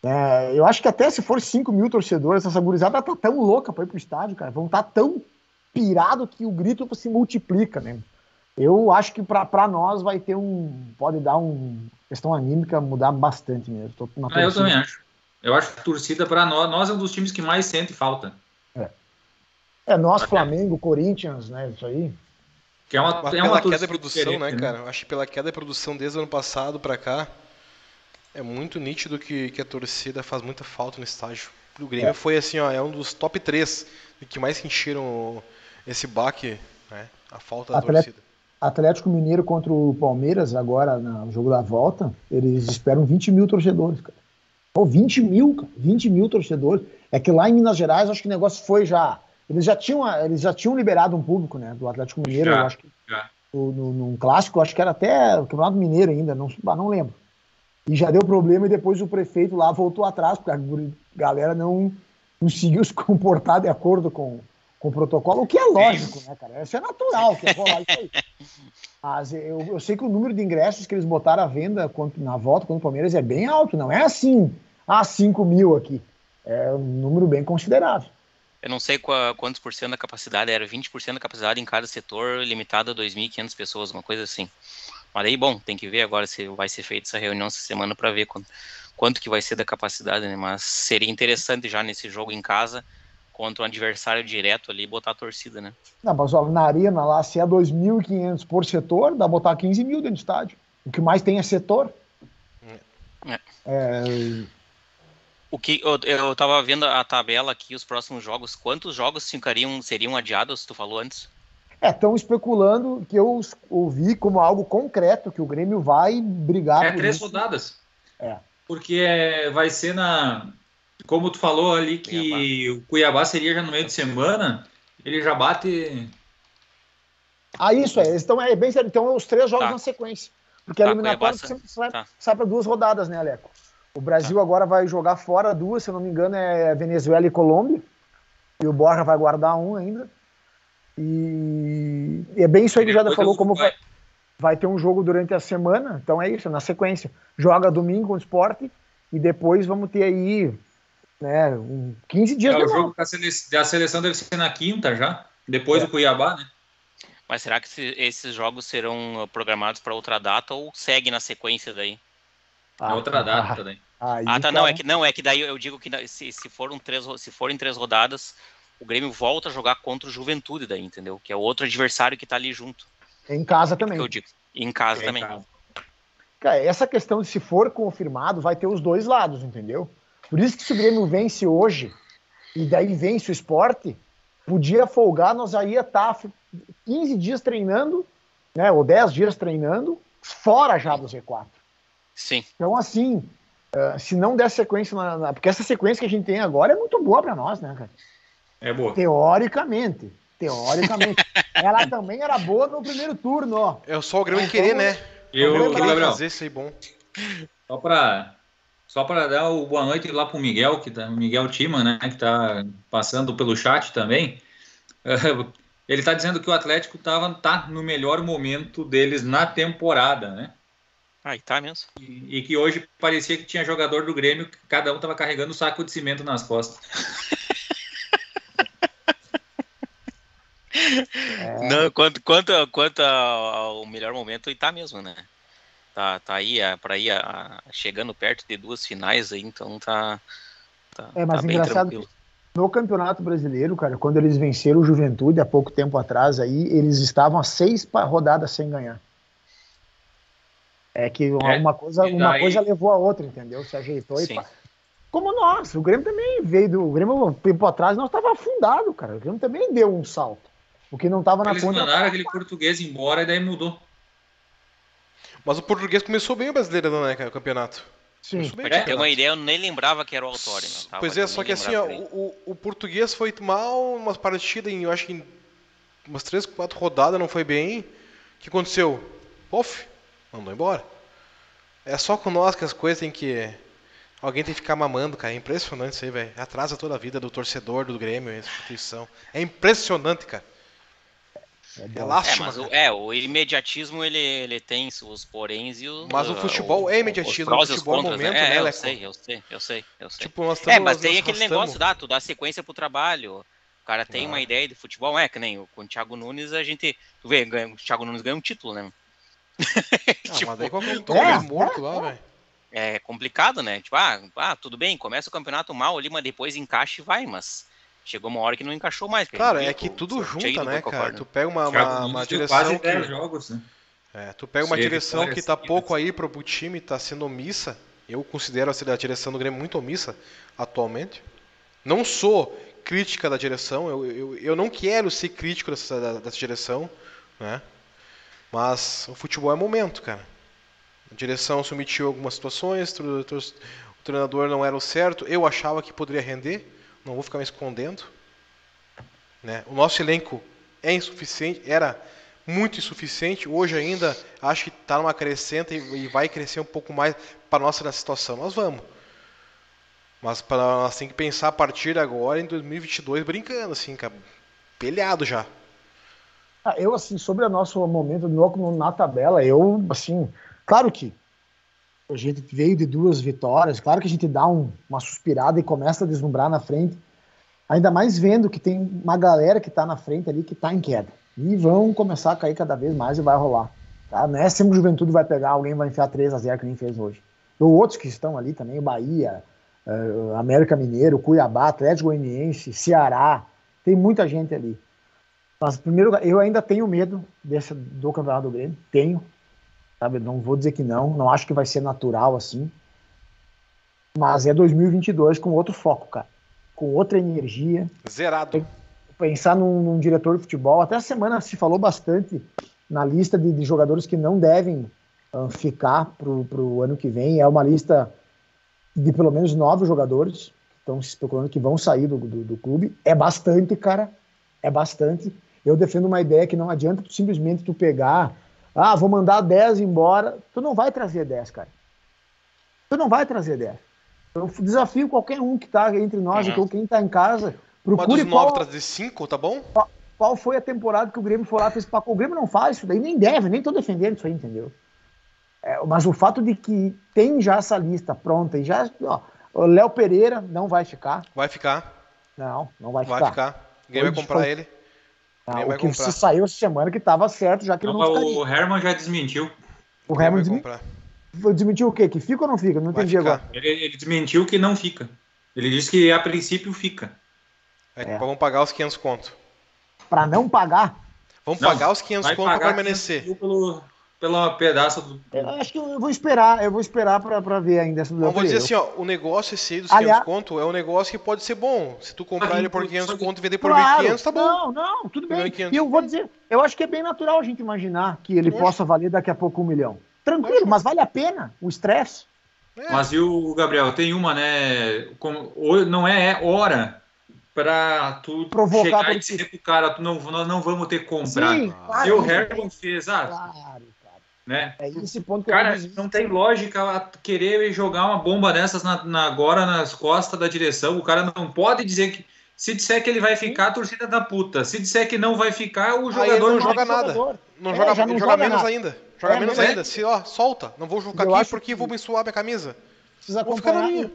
É, eu acho que até se for 5 mil torcedores, essa gurizada tá tão louca pra ir pro estádio, cara. Vão estar tão pirado que o grito se multiplica, né? Eu acho que pra, pra nós vai ter um. Pode dar um. Questão anímica mudar bastante mesmo. Tô na Ah, eu também acho. Eu acho que a torcida, para nós, nós é um dos times que mais sente falta. É, nós, Flamengo, Corinthians, né? Isso aí. Que é uma, Mas é pela uma queda de produção, né, diferente, cara? Eu acho que pela queda de produção desde o ano passado pra cá, é muito nítido que, que a torcida faz muita falta no estádio. O Grêmio É. foi assim, ó, é um dos top 3 que mais sentiram esse baque, né? A falta da Atleta- torcida. Atlético Mineiro contra o Palmeiras, agora no jogo da volta, eles esperam 20 mil torcedores, cara. Pô, 20 mil, cara. 20 mil torcedores. É que lá em Minas Gerais, acho que o negócio foi já. Eles já tinham, eles já tinham liberado um público, né? Do Atlético Mineiro, Já, eu acho que. já. No, no, num clássico, acho que era até o Campeonato Mineiro ainda, não, ah, não lembro. E já deu problema e depois o prefeito lá voltou atrás, porque a galera não conseguiu se comportar de acordo com, com o protocolo, o que é lógico, né, cara? Isso é natural que é rolar isso aí. Mas eu, eu sei que o número de ingressos que eles botaram à venda quanto- na volta contra o Palmeiras é bem alto, não é assim, ah, 5 mil aqui. É um número bem considerável. Eu não sei qua- quantos por cento da capacidade, era 20% da capacidade em cada setor, limitado a 2.500 pessoas, uma coisa assim. Mas aí, bom, tem que ver agora se vai ser feita essa reunião essa semana para ver quanto, quanto que vai ser da capacidade, né? Mas seria interessante já nesse jogo em casa, contra um adversário direto ali, botar a torcida, né? Não, mas ó, na arena lá, se é 2.500 por setor, dá botar 15 mil dentro do estádio. O que mais tem é setor. É. É, O que eu, eu tava vendo a tabela aqui, os próximos jogos, quantos jogos ficariam, seriam adiados, tu falou antes? estão especulando que eu ouvi como algo concreto, que o Grêmio vai brigar É por três isso. rodadas. É. Porque é, vai ser na. Como tu falou ali que o Cuiabá seria já no meio de semana, ele já bate. Ah, isso é. Estão é, bem sério. Então, os três jogos Tá. na sequência. Porque a Tá, eliminatória Cuiabá, sempre sai, tá. sai para duas rodadas, né, Aleco? O Brasil agora vai jogar fora duas, se eu não me engano, é Venezuela e Colômbia. E o Borja vai guardar um ainda. E, e é bem isso aí que o Jada falou, como vai, vai ter um jogo durante a semana. Então é isso, na sequência. Joga domingo com o esporte e depois vamos ter aí né, um 15 dias É, o jogo da seleção, da seleção deve ser na quinta já. Depois É. do Cuiabá, né? Mas será que esse- esses jogos serão programados para outra data ou segue na sequência daí? É outra data também. Aí, Ah, tá, não, cara, é que não, é que daí eu digo que se, se foram três, se forem três rodadas, o Grêmio volta a jogar contra o Juventude daí, entendeu? Que é o outro adversário que tá ali junto. Em casa também. Eu digo. Em casa É, também. cara. Cara, essa questão de se for confirmado, vai ter os dois lados, entendeu? Por isso que se o Grêmio vence hoje e daí vence o esporte, podia folgar, nós já ia estar 15 dias treinando, né? Ou 10 dias treinando, fora já do Z4. Sim. Então, assim, eh, se não der sequência, na, na- porque essa sequência que a gente tem agora é muito boa para nós, né, cara? É boa. Teoricamente. Teoricamente. Ela também era boa no primeiro turno, ó. É só o Grêmio Então, querer, né? Eu, o Grêmio querer Gabriel, fazer isso aí bom. só para só para dar o boa noite lá pro Miguel, que tá, o Miguel Tima, né, que tá passando pelo chat também. Ele tá dizendo que o Atlético tava tá no melhor momento deles na temporada, né? Aí tá mesmo. E, e que hoje parecia que tinha jogador do Grêmio que cada um tava carregando um saco de cimento nas costas. É. Não, quanto, quanto, quanto ao, ao melhor momento, e tá mesmo, né? Tá, tá aí, é, pra ir a- chegando perto de duas finais aí, então tá, tá, É, mas tá bem engraçado tranquilo. No Campeonato Brasileiro, cara, quando eles venceram o Juventude há pouco tempo atrás, aí eles estavam a seis rodadas sem ganhar. É que uma, É, uma coisa, e uma daí- coisa levou a outra, entendeu? Se ajeitou e Sim. pá. Como nós, o Grêmio também veio do. O Grêmio, um tempo atrás, nós estava afundado, cara. O Grêmio também deu um salto. O que não estava na Eles conta. mandaram aquele português embora e daí mudou. Mas o português começou bem o brasileiro, né, cara, o campeonato. Sim. Começou bem o Pra ter uma ideia, eu nem lembrava que era o Autório. Pois é, só que assim, ó, o, o- o português foi mal umas partidas em, eu acho que em umas três, quatro rodadas não foi bem. O que aconteceu? Pof, mandou embora. É só com nós que as coisas tem que. Alguém tem que ficar mamando, cara. É impressionante isso aí, velho. Atrasa toda a vida do torcedor, do Grêmio, a instituição. É impressionante, cara. É É. É, lástima. mas o, é, o imediatismo ele, ele tem os poréns e os. Mas o futebol é imediatismo, o futebol é contras, momento, né? né, É, eu Leco? sei, eu sei, eu sei, eu sei. Tipo, nós é, estamos- mas nós tem aquele arrastamos. negócio, dá, tu dá sequência pro trabalho. O cara tem Ah. uma ideia de futebol, é que nem o- com o Thiago Nunes a gente. Tu vê, ganha, o Thiago Nunes ganha um título, né? Ah, tipo, mas daí qualquer um É, toma morto lá, é. velho. é complicado, né? Tipo, ah, ah, tudo bem, começa o campeonato mal ali, mas depois encaixa e vai, mas chegou uma hora que não encaixou mais. a Cara, é que tudo junta, né, cara? Tu pega uma, uma, uma direção quase que. 10 jogos, né? É, tu pega uma direção que tá pouco aí pro, pro time, tá sendo omissa. Eu considero a direção do Grêmio muito omissa atualmente. Não sou crítica da direção, eu, eu, eu não quero ser crítico dessa, dessa direção, né? Mas o futebol é momento, cara. A direção se omitiu algumas situações, o treinador não era o certo, eu achava que poderia render, não vou ficar me escondendo. Né? O nosso elenco é insuficiente, era muito insuficiente, hoje ainda acho que está numa crescente e vai crescer um pouco mais para nossa nessa situação. Nós vamos. Mas para nós tem que pensar a partir de agora em 2022 brincando assim, cara, pelhado já. Ah, eu, assim, sobre o nosso momento no, na tabela, eu, assim, claro que a gente veio de duas vitórias, claro que a gente dá um- uma suspirada e começa a deslumbrar na frente, ainda mais vendo que tem uma galera que tá na frente ali que tá em queda. E vão começar a cair cada vez mais e vai rolar. Tá? Não é sempre o Juventude vai pegar, alguém vai enfiar 3 a 0 que nem fez hoje. Ou outros que estão ali também, Bahia, eh, América Mineiro, Cuiabá, Atlético Goianiense, Ceará, tem muita gente ali. Mas, primeiro, eu ainda tenho medo desse, do Campeonato do Grêmio. Tenho. Sabe? Não vou dizer que não. Não acho que vai ser natural assim. Mas é 2022 com outro foco, cara. Com outra energia. Zerado. Pensar num, num diretor de futebol. Até a semana se falou bastante na lista de, de jogadores que não devem ah, ficar pro, pro ano que vem. É uma lista de pelo menos nove jogadores que estão se especulando que vão sair do, do, do clube. É bastante, cara. É bastante. Eu defendo uma ideia que não adianta tu simplesmente tu pegar, ah, vou mandar 10 embora. Tu não vai trazer 10, cara. Tu não vai trazer 10. Eu desafio qualquer um que tá entre nós, Uhum. ou quem tá em casa, Uma procure dos nove qual, trazer cinco, tá bom? qual foi a temporada que o Grêmio foi lá e fez papo. O Grêmio não faz isso daí, nem deve, nem tô defendendo isso aí, entendeu? É, mas o fato de que tem já essa lista pronta e já, ó, o Léo Pereira não vai ficar. Vai ficar, Não, não vai vai ficar. ficar. Ninguém vai comprar foi- ele. Ah, o que comprar. se saiu essa semana que estava certo, já que ele Não, não mas ficaria. o Herman já desmentiu. O Herman desmen- comprar. desmentiu o quê? Que fica ou não fica? Não Vai entendi ficar. agora. Ele, ele desmentiu que não fica. Ele disse que a princípio fica. Aí, É. Vamos pagar os 500 conto. Para não pagar, Vamos Não, pagar os 500 Vai conto para permanecer. 500 mil pelo, pelo pedaço do. eu acho que eu vou esperar, eu vou esperar para ver ainda essa do Mas vou dizer assim, ó, o negócio esse aí dos Aliás- 500 conto é um negócio que pode ser bom. Se tu comprar Ah, ele por então, 500 só que- conto e vender por Claro, 1.500, tá bom. Não, não, tudo bem. 1.500. E eu vou dizer, eu acho que é bem natural a gente imaginar que ele possa valer daqui a pouco um milhão. Tranquilo, mas vale a pena o estresse. É. Mas e o Gabriel, tem uma, né? Como, não é hora para tu Provocar chegar e dizer pro cara, tu não, nós não vamos ter que comprar. Sim, claro. Se o Herman fez, ah, Claro. Né? É esse ponto que eu Cara, dizer. não tem lógica a querer jogar uma bomba dessas na, na- agora nas costas da direção. O cara não pode dizer que. Se disser que ele vai ficar, a torcida da puta. Se disser que não vai ficar, o jogador ele não joga nada. jogador- Não É, joga, não joga, joga menos nada. ainda. Joga É, menos não é? ainda. Se, ó, solta. Não vou jogar Eu aqui porque que- vou me suar minha camisa. precisa Vou ficar na minha. o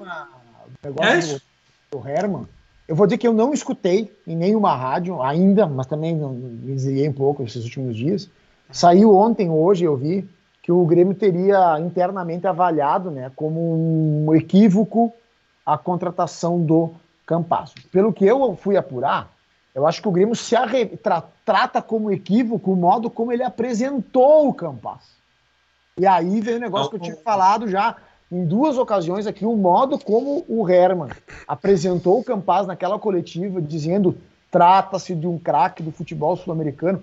negócio É do, isso. do Herman. Eu vou dizer que eu não escutei em nenhuma rádio ainda, mas também não- me desiguei um pouco esses últimos dias. Saiu ontem, hoje eu vi que o Grêmio teria internamente avaliado, né, como um equívoco a contratação do Campasso. Pelo que eu fui apurar, eu acho que o Grêmio se arre- tra- trata como equívoco o modo como ele apresentou o Campasso. E aí vem o negócio que eu tinha falado já em duas ocasiões aqui, o modo como o Herman apresentou o Campaz naquela coletiva, dizendo trata-se de um craque do futebol sul-americano.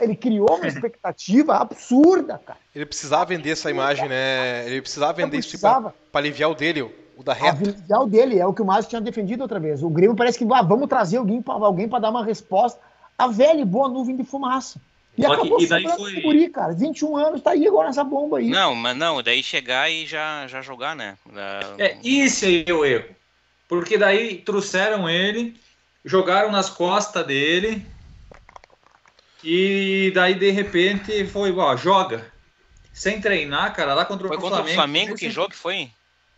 Ele criou uma expectativa absurda, cara. Ele precisava vender essa imagem, né? Ele precisava vender isso pra, pra aliviar o dele, o- o da reta. habilidade dele é o que o Márcio tinha defendido outra vez. O Grêmio parece que ah, vamos trazer alguém para alguém para dar uma resposta a velha e boa nuvem de fumaça. E Só que- acabou e daí foi- guri, cara. 21 anos, tá aí agora nessa bomba aí. Não, mas não, daí chegar e já, já jogar, né? É, esse aí é o erro. Porque daí trouxeram ele, jogaram nas costas dele, e daí de repente foi, ó, joga. Sem treinar, cara, lá contra, Foi o contra Flamengo. o Flamengo que jogo que foi?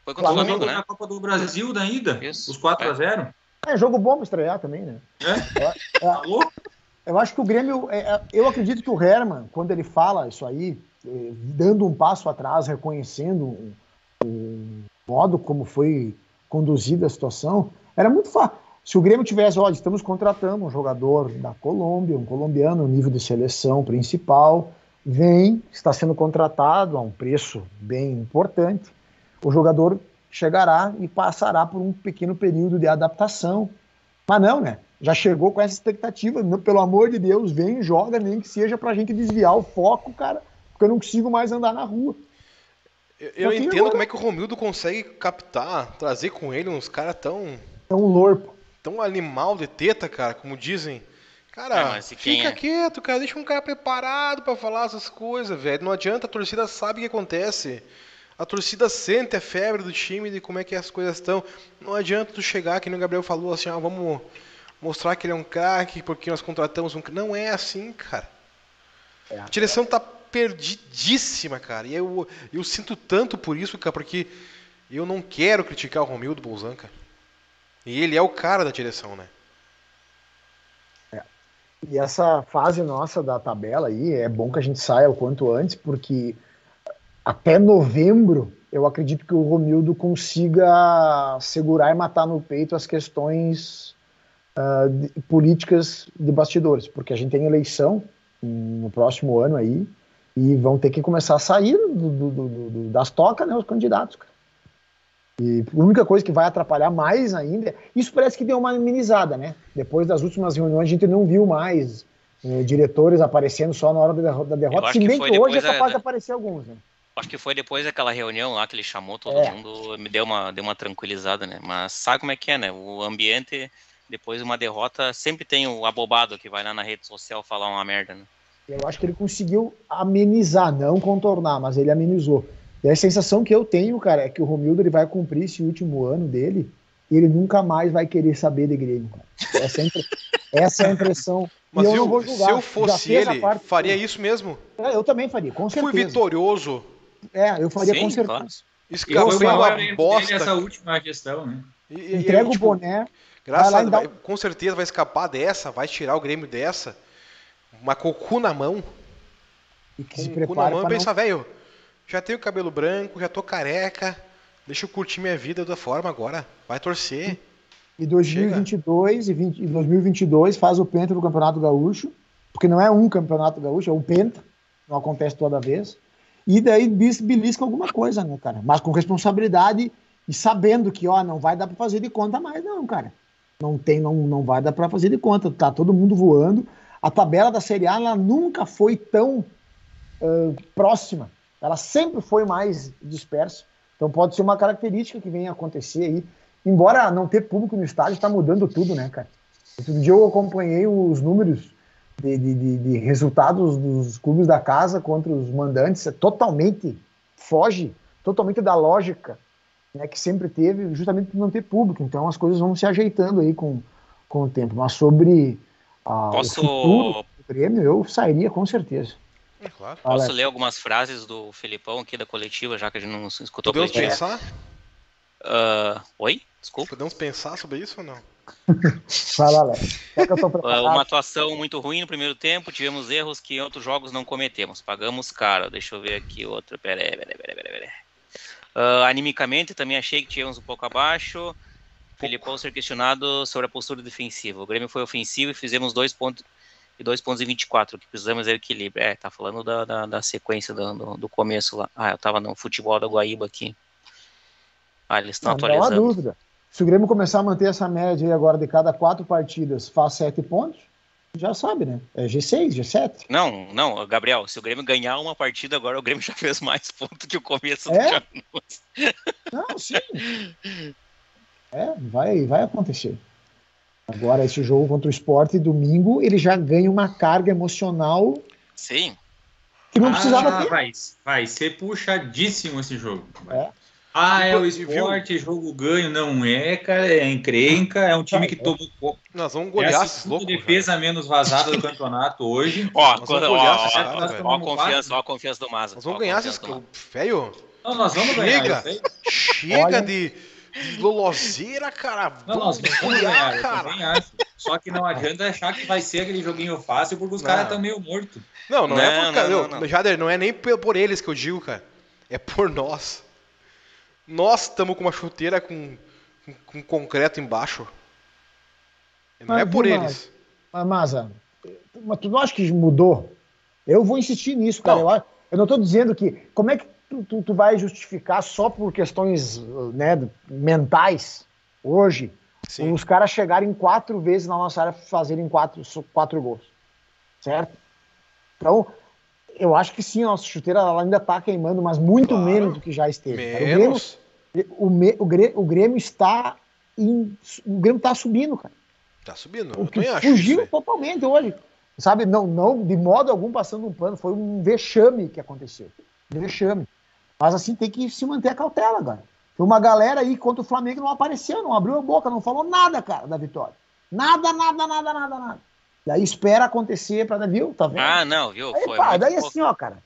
Foi contra o Flamengo Flamengo, né? na Copa do Brasil da ida. Isso. Os 4x0. É jogo bom pra estrear também, né? É? Louco? Eu acho que o Grêmio. é, é, Eu acredito que o Herman, quando ele fala isso aí, dando um passo atrás, reconhecendo o, o modo como foi conduzida a situação, era muito fácil. Se o Grêmio tivesse, olha, estamos contratando um jogador da Colômbia, um colombiano, nível de seleção principal, vem, está sendo contratado a um preço bem importante, o jogador chegará e passará por um pequeno período de adaptação. Mas não, né? Já chegou com essa expectativa. Pelo amor de Deus, vem, joga, nem que seja pra gente desviar o foco, cara, porque eu não consigo mais andar na rua. Eu, eu entendo como é que o Romildo consegue captar, trazer com ele uns caras tão, um lorpo. Tão animal de teta, cara, como dizem. Cara, É, fica é? quieto, cara, deixa um cara preparado pra falar essas coisas, velho. Não adianta, a torcida sabe o que acontece. A torcida sente a febre do time de como é que as coisas estão. Não adianta tu chegar, que nem o Gabriel falou, assim, ah, vamos mostrar que ele é um craque porque nós contratamos um. Não é assim, cara. É. A direção tá perdidíssima, cara. E eu, eu sinto tanto por isso, cara, porque eu não quero criticar o Romildo Bolzan, cara. E ele é o cara da direção, né? E essa fase nossa da tabela aí, é bom que a gente saia o quanto antes, porque até novembro eu acredito que o Romildo consiga segurar e matar no peito as questões ah, de- políticas de bastidores, porque a gente tem eleição no próximo ano aí e vão ter que começar a sair do- do- do- das tocas, né, os candidatos. cara. E a única coisa que vai atrapalhar mais ainda, isso parece que deu uma amenizada, né? Depois das últimas reuniões a gente não viu mais eh, diretores aparecendo só na hora da, derro- da derrota, se que bem foi que hoje é capaz de da- aparecer alguns, né? Acho que foi depois daquela reunião lá que ele chamou todo É. mundo, me deu uma, deu uma tranquilizada, né? Mas sabe como é que é, né? O ambiente, depois de uma derrota, sempre tem o abobado que vai lá na rede social falar uma merda, né? Eu acho que ele conseguiu amenizar, não contornar, mas ele amenizou. E a sensação que eu tenho, cara, é que o Romildo ele vai cumprir esse último ano dele e ele nunca mais vai querer saber de Grêmio, cara. Essa é a, impre- essa é a impressão. Mas e eu não vou se julgar. eu fosse ele, parte faria isso mesmo. É, Eu também faria, com Fui certeza. vitorioso. É, eu faria Sim, com certeza. claro. E maior uma bosta. essa última gestão, né? E- e- e, Entrega tipo, o boné. Graças a Deus, com certeza vai escapar dessa, vai tirar o Grêmio dessa. Uma cocu na mão. E que Com se o cu na prepare mão e para não... pensa, velho, já tenho cabelo branco, já tô careca. Deixa eu curtir minha vida da forma agora. Vai torcer. E 2022 e, 20 e 2022 faz o penta do Campeonato Gaúcho, porque não é um Campeonato Gaúcho, é um penta, não acontece toda vez. E daí belisca alguma coisa, né, cara? Mas com responsabilidade e sabendo que, ó, não vai dar para fazer de conta mais, não, cara. Não tem, não, não vai dar para fazer de conta. Tá todo mundo voando. A tabela da Série A ela nunca foi tão ah, próxima. Ela sempre foi mais dispersa. Então pode ser uma característica que venha acontecer aí. Embora não ter público no estádio, está mudando tudo, né, cara? Outro dia eu acompanhei os números de, de- de- de resultados dos clubes da casa contra os mandantes. É totalmente foge totalmente da lógica né, que sempre teve, justamente por não ter público. Então as coisas vão se ajeitando aí com, com o tempo. Mas sobre ah, Posso, o futuro do Grêmio, eu sairia com certeza. É claro. posso Alex. ler algumas frases do Felipão aqui da coletiva, já que a gente não escutou Podemos coletiva? pensar? Ah, oi? Desculpa. Podemos pensar sobre isso ou não? Vai lá, Léo. Já que eu tô Ah. Uma atuação muito ruim no primeiro tempo, tivemos erros que em outros jogos não cometemos. Pagamos caro. Deixa eu ver aqui outra. Pera aí, pera aí, pera aí, pera aí, pera aí. Ah, animicamente, também achei que tivemos um pouco abaixo. Filipão ser questionado sobre a postura defensiva. O Grêmio foi ofensivo e fizemos dois pontos e dois pontos em 24, que precisamos é equilíbrio. É, tá falando da, da, da sequência do, do, do começo lá. Ah, eu tava no futebol da Guaíba aqui. Ah, eles estão Não, não há atualizando. dúvida. Se o Grêmio começar a manter essa média aí agora de cada quatro partidas faz sete pontos, já sabe, né? É G6, G7. Não, não, Gabriel, se o Grêmio ganhar uma partida agora, o Grêmio já fez mais pontos que o começo do É? campeonato. Não, sim. É, vai, vai acontecer. Agora, esse jogo contra o esporte, domingo, ele já ganha uma carga emocional Sim. que não precisava Ah, ter. vai, vai ser puxadíssimo esse jogo. É. Ah, é o esporte, jogo ganho. Não é, cara, é encrenca. É um time que tomou. co- Nós vamos É golear a esses segunda loucos. defesa menos vazada do campeonato hoje. Ó, quando- vamos ó, olhar ó, ó, ó, a confiança, ó a confiança do Maza. Nós a vamos ganhar esses. Velho, Não, nós vamos Chega! ganhar. chega Olha. de, de loloseira, cara. Não, nós Vamos vamos ganhar, golear, eu cara. também acho. Só que não adianta achar que vai ser aquele joguinho fácil, porque os Não. caras estão meio mortos. Não, não, é Não, por causa. não, Não, não, não. Jader, não é nem por, por eles que eu digo, cara. É por nós. Nós estamos com uma chuteira com, com, com concreto embaixo. Não é Mas, por viu, eles. Mas, Maza, mas tu não acha que mudou? Eu vou insistir nisso, cara. Não. Eu, eu não estou dizendo que. Como é que tu, tu- tu vai justificar só por questões né, mentais hoje Sim. os caras chegarem quatro vezes na nossa área fazerem quatro, quatro gols? Certo? Então, eu acho que sim, a nossa chuteira ela ainda está queimando, mas muito Claro. menos do que já esteve. cara. O Grêmio, Menos. o, Grêmio, o Grêmio está. Em, o Grêmio está subindo, cara. Tá subindo. O que fugiu totalmente hoje. Sabe, não, não, de modo algum passando um pano, foi um vexame que aconteceu. Vexame. Mas assim, tem que se manter a cautela, cara. Tem uma galera aí contra o Flamengo não apareceu, não abriu a boca, não falou nada, cara, da vitória. Nada, nada, nada, nada, nada. E aí espera acontecer pra, viu? Tá vendo? Ah, não, viu? aí, Foi pá, daí pouco, assim, ó, cara.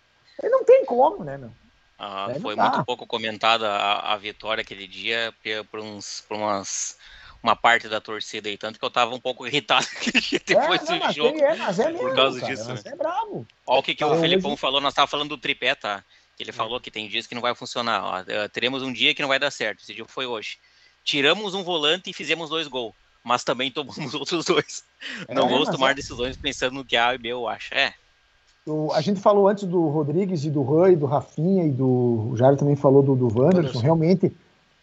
Aí não tem como, né, meu? ah, foi muito pouco comentada a, a vitória aquele dia por, uns, por umas, uma parte da torcida aí, tanto que eu tava um pouco irritado dia depois é, não, do jogo. é, mas é mesmo, causa cara, disso, né? é bravo. Olha o que, que Tá, o Felipão hoje- falou, nós tava falando do tripé, tá? Que ele falou que tem dias que não vai funcionar. ó, eh, teremos um dia que não vai dar certo. Esse dia foi hoje. Tiramos um volante e fizemos dois gols. Mas também tomamos outros dois. Não É, vamos mas tomar é- decisões pensando no que A e B eu acho. É. O- a gente falou antes do Rodrigues e do Rui, do Rafinha e do. O Jairo também falou do, do Wanderson, Wanderson. realmente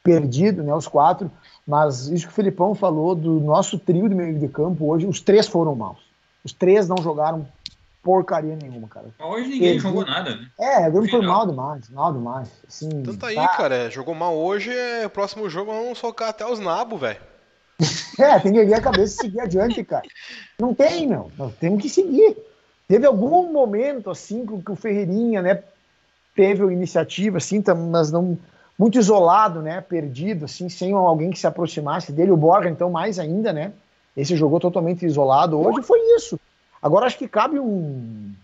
perdido, né? Os quatro. Mas isso que o Felipão falou do nosso trio de meio de campo hoje, os três foram maus. Os três não jogaram porcaria nenhuma, cara. Hoje ninguém Perdi. jogou nada, né? É, o Grêmio foi mal demais, mal demais. Assim, Tanto tá aí, tá- cara. Jogou mal hoje, é, o próximo jogo vamos socar até os nabos, velho. É, tem que erguer a cabeça e seguir adiante, cara. Não tem, meu. Nós temos que seguir. Teve algum momento, assim, que, o Ferreirinha, né, teve a iniciativa, assim, mas não muito isolado, né, perdido, assim, sem alguém que se aproximasse dele. O Borja, então, mais ainda, né? Esse jogou totalmente isolado. Hoje foi isso. Agora acho que cabe um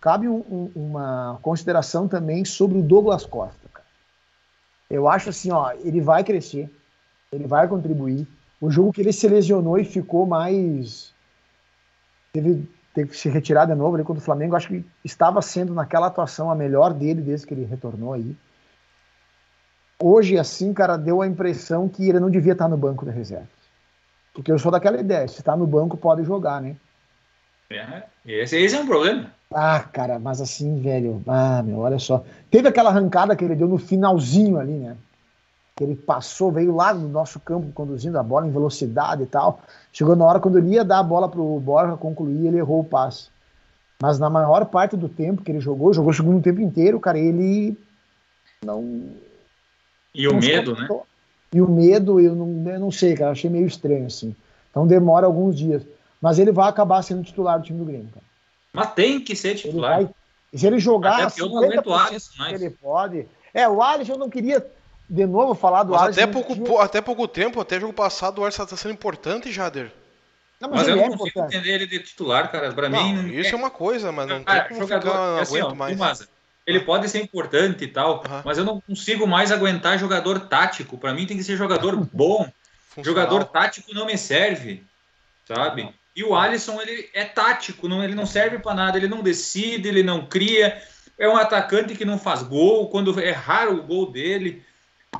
cabe um- um- uma consideração também sobre o Douglas Costa, cara. Eu acho assim, ó, ele vai crescer, ele vai contribuir. O jogo que ele se lesionou e ficou mais. Teve, teve que se retirar de novo ali contra o Flamengo. Acho que estava sendo naquela atuação a melhor dele desde que ele retornou aí. Hoje, assim, cara, deu a impressão que ele não devia estar no banco da reserva. Porque eu sou daquela ideia: se está no banco, pode jogar, né? É, esse, esse é um problema. Ah, cara, mas assim, velho. Ah, meu, olha só. Teve aquela arrancada que ele deu no finalzinho ali, né? Que ele passou, veio lá no nosso campo conduzindo a bola em velocidade e tal. Chegou na hora quando ele ia dar a bola pro Borja concluir, ele errou o passe. Mas na maior parte do tempo que ele jogou, jogou o segundo tempo inteiro, cara, ele não. E o não medo, né? E o medo, eu não, eu não sei, cara, achei meio estranho, assim. Então demora alguns dias. Mas ele vai acabar sendo titular do time do Grêmio, cara. Mas tem que ser Ele titular. vai, se ele jogar Até porque eu não aguento o 50% Alisson que mais. ele pode. É, o Alisson eu não queria de novo falar do Mas Alisson. até não pouco, tinha- até pouco tempo, até jogo passado, o Alisson tá sendo importante, Jader. Não, mas, Mas eu ele é não consigo importante. entender ele de titular, cara. Pra Não, mim. isso é uma coisa, mas não Cara, tem como jogador, ficar, não é assim, ó, aguento mais. Ele pode ser importante e tal, mas eu não consigo mais aguentar jogador tático. Pra mim tem que ser jogador bom. Funcional. Jogador tático não me serve, sabe? E o Alisson, ele é tático, não, ele não serve pra nada, ele não decide, ele não cria. É um atacante que não faz gol, quando é raro o gol dele,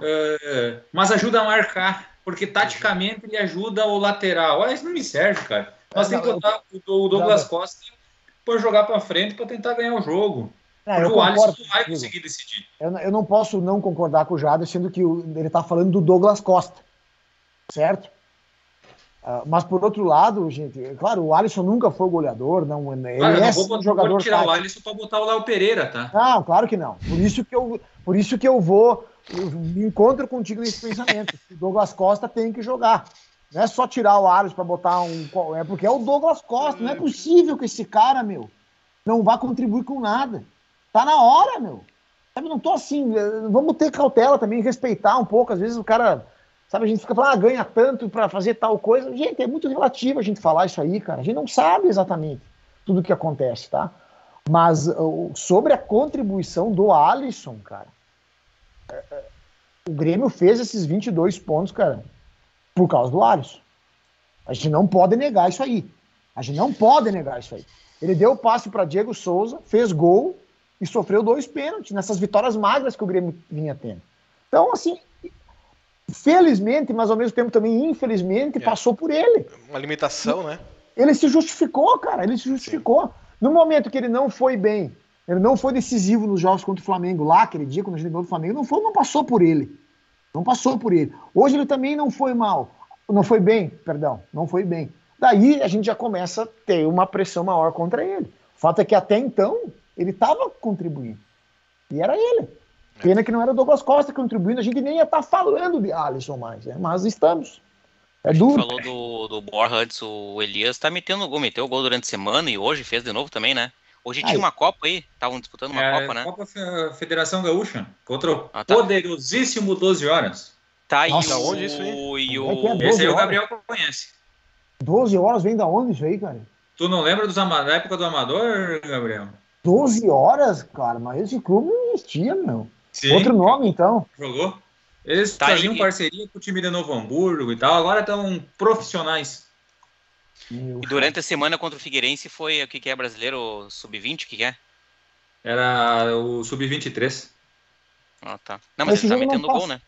é, mas ajuda a marcar, porque taticamente ele ajuda o lateral. Ah, isso não me serve, cara. Nós É, temos que não, botar o Douglas Não, Costa para jogar pra frente para tentar ganhar o jogo. É, eu o Alisson não vai conseguir decidir. Eu, não- eu não posso não concordar com o Jader, sendo que ele está falando do Douglas Costa, certo? Ah, mas por outro lado, gente, claro, o Alisson nunca foi goleador, não, ele Ah, eu é não vou, um jogador vou tirar o. Alisson para botar o Léo Pereira, tá? Não, claro que não. Por isso que eu, por isso que eu vou, eu me encontro contigo nesse pensamento. O Douglas Costa tem que jogar. Não é só tirar o Alisson para botar um. É porque é o Douglas Costa. Não é possível que esse cara, meu, não vá contribuir com nada. Tá na hora, meu. Sabe, não tô assim. Vamos ter cautela também, respeitar um pouco. Às vezes o cara. Sabe, a gente fica falando, ah, ganha tanto para fazer tal coisa. Gente, é muito relativo a gente falar isso aí, cara. A gente não sabe exatamente tudo o que acontece, tá? Mas sobre a contribuição do Alisson, cara, é, é, o Grêmio fez esses 22 pontos, cara, por causa do Alisson. A gente não pode negar isso aí. A gente não pode negar isso aí. Ele deu o passe para Diego Souza, fez gol e sofreu dois pênaltis nessas vitórias magras que o Grêmio vinha tendo. Então, assim, felizmente, mas ao mesmo tempo também infelizmente, é. passou por ele. Uma limitação, né? Ele se justificou, cara, ele se justificou. Sim. No momento que ele não foi bem, ele não foi decisivo nos jogos contra o Flamengo, lá aquele dia, quando a gente ganhou do Flamengo, não, foi, não passou por ele. Não passou por ele. Hoje ele também não foi mal. Não foi bem, perdão, não foi bem. Daí a gente já começa a ter uma pressão maior contra ele. O fato é que até então ele estava contribuindo. E era ele. Pena que não era o Douglas Costa contribuindo, a gente nem ia estar tá falando de Alisson mais, né? mas estamos. É duro. falou do, do Borja antes, o Elias tá metendo gol, meteu gol durante a semana e hoje fez de novo também, né? Hoje tinha uma Copa aí, estavam disputando uma é, Copa, né? Copa Federação Gaúcha, contra o ah, tá. poderosíssimo 12 horas. Tá aí Nossa, o, onde isso aí? E o... É é Esse aí o Gabriel conhece. 12 horas vem da onde isso aí, cara? Tu não lembra dos da época do Amador, Gabriel? 12 horas, cara, mas esse clube não existia, meu. Sim. Outro nome, então. Jogou? Eles tá faziam aí. parceria com o time de Novo Hamburgo e tal, agora estão profissionais. Meu e durante a semana contra o Figueirense foi o que, que é brasileiro sub-20? O que, que é? Era o sub-23. Ah, tá. Não, mas esse ele tá metendo gol, né?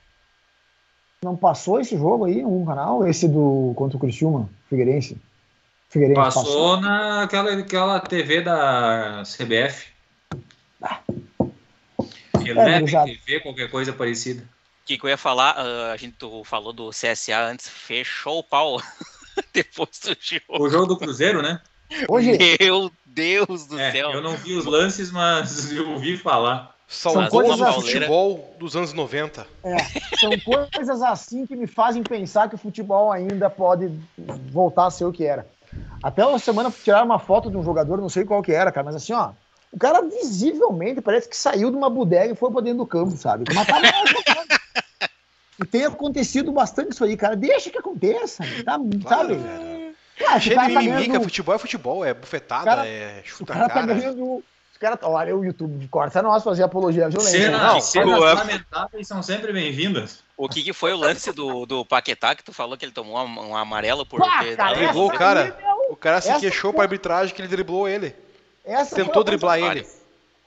Não passou esse jogo aí um canal? Esse do contra o Criciúma, Figueirense? Figueirense passou, passou. naquela aquela TV da CBF. Ah. Eleve é, TV, qualquer coisa parecida. O que, que eu ia falar? Uh, a gente falou do CSA antes, fechou o pau. depois do jogo. O jogo do Cruzeiro, né? Hoje... Meu Deus do é, céu. Eu não vi os lances, mas eu ouvi falar. São coisas do futebol dos anos 90. É, são coisas assim que me fazem pensar que o futebol ainda pode voltar a ser o que era. Até uma semana tiraram uma foto de um jogador, não sei qual que era, cara, mas assim, ó, o cara visivelmente parece que saiu de uma bodega e foi pra dentro do campo, sabe? Mas tá E tem acontecido bastante isso aí, cara. Deixa que aconteça, tá, claro, sabe? Ah, Cheio de mimimica, tá futebol é futebol, é bufetada, cara, é chuta o cara. Tá ganhando, os caras, olha o YouTube, corta nós fazer apologia à violência. Cenas, não, cenas lamentáveis são sempre bem-vindas. O que, que foi o lance do, do Paquetá que tu falou que ele tomou um, um amarelo por Pá, cara, driblou o cara. O cara se queixou pra arbitragem que ele driblou ele. Essa Tentou driblar ele.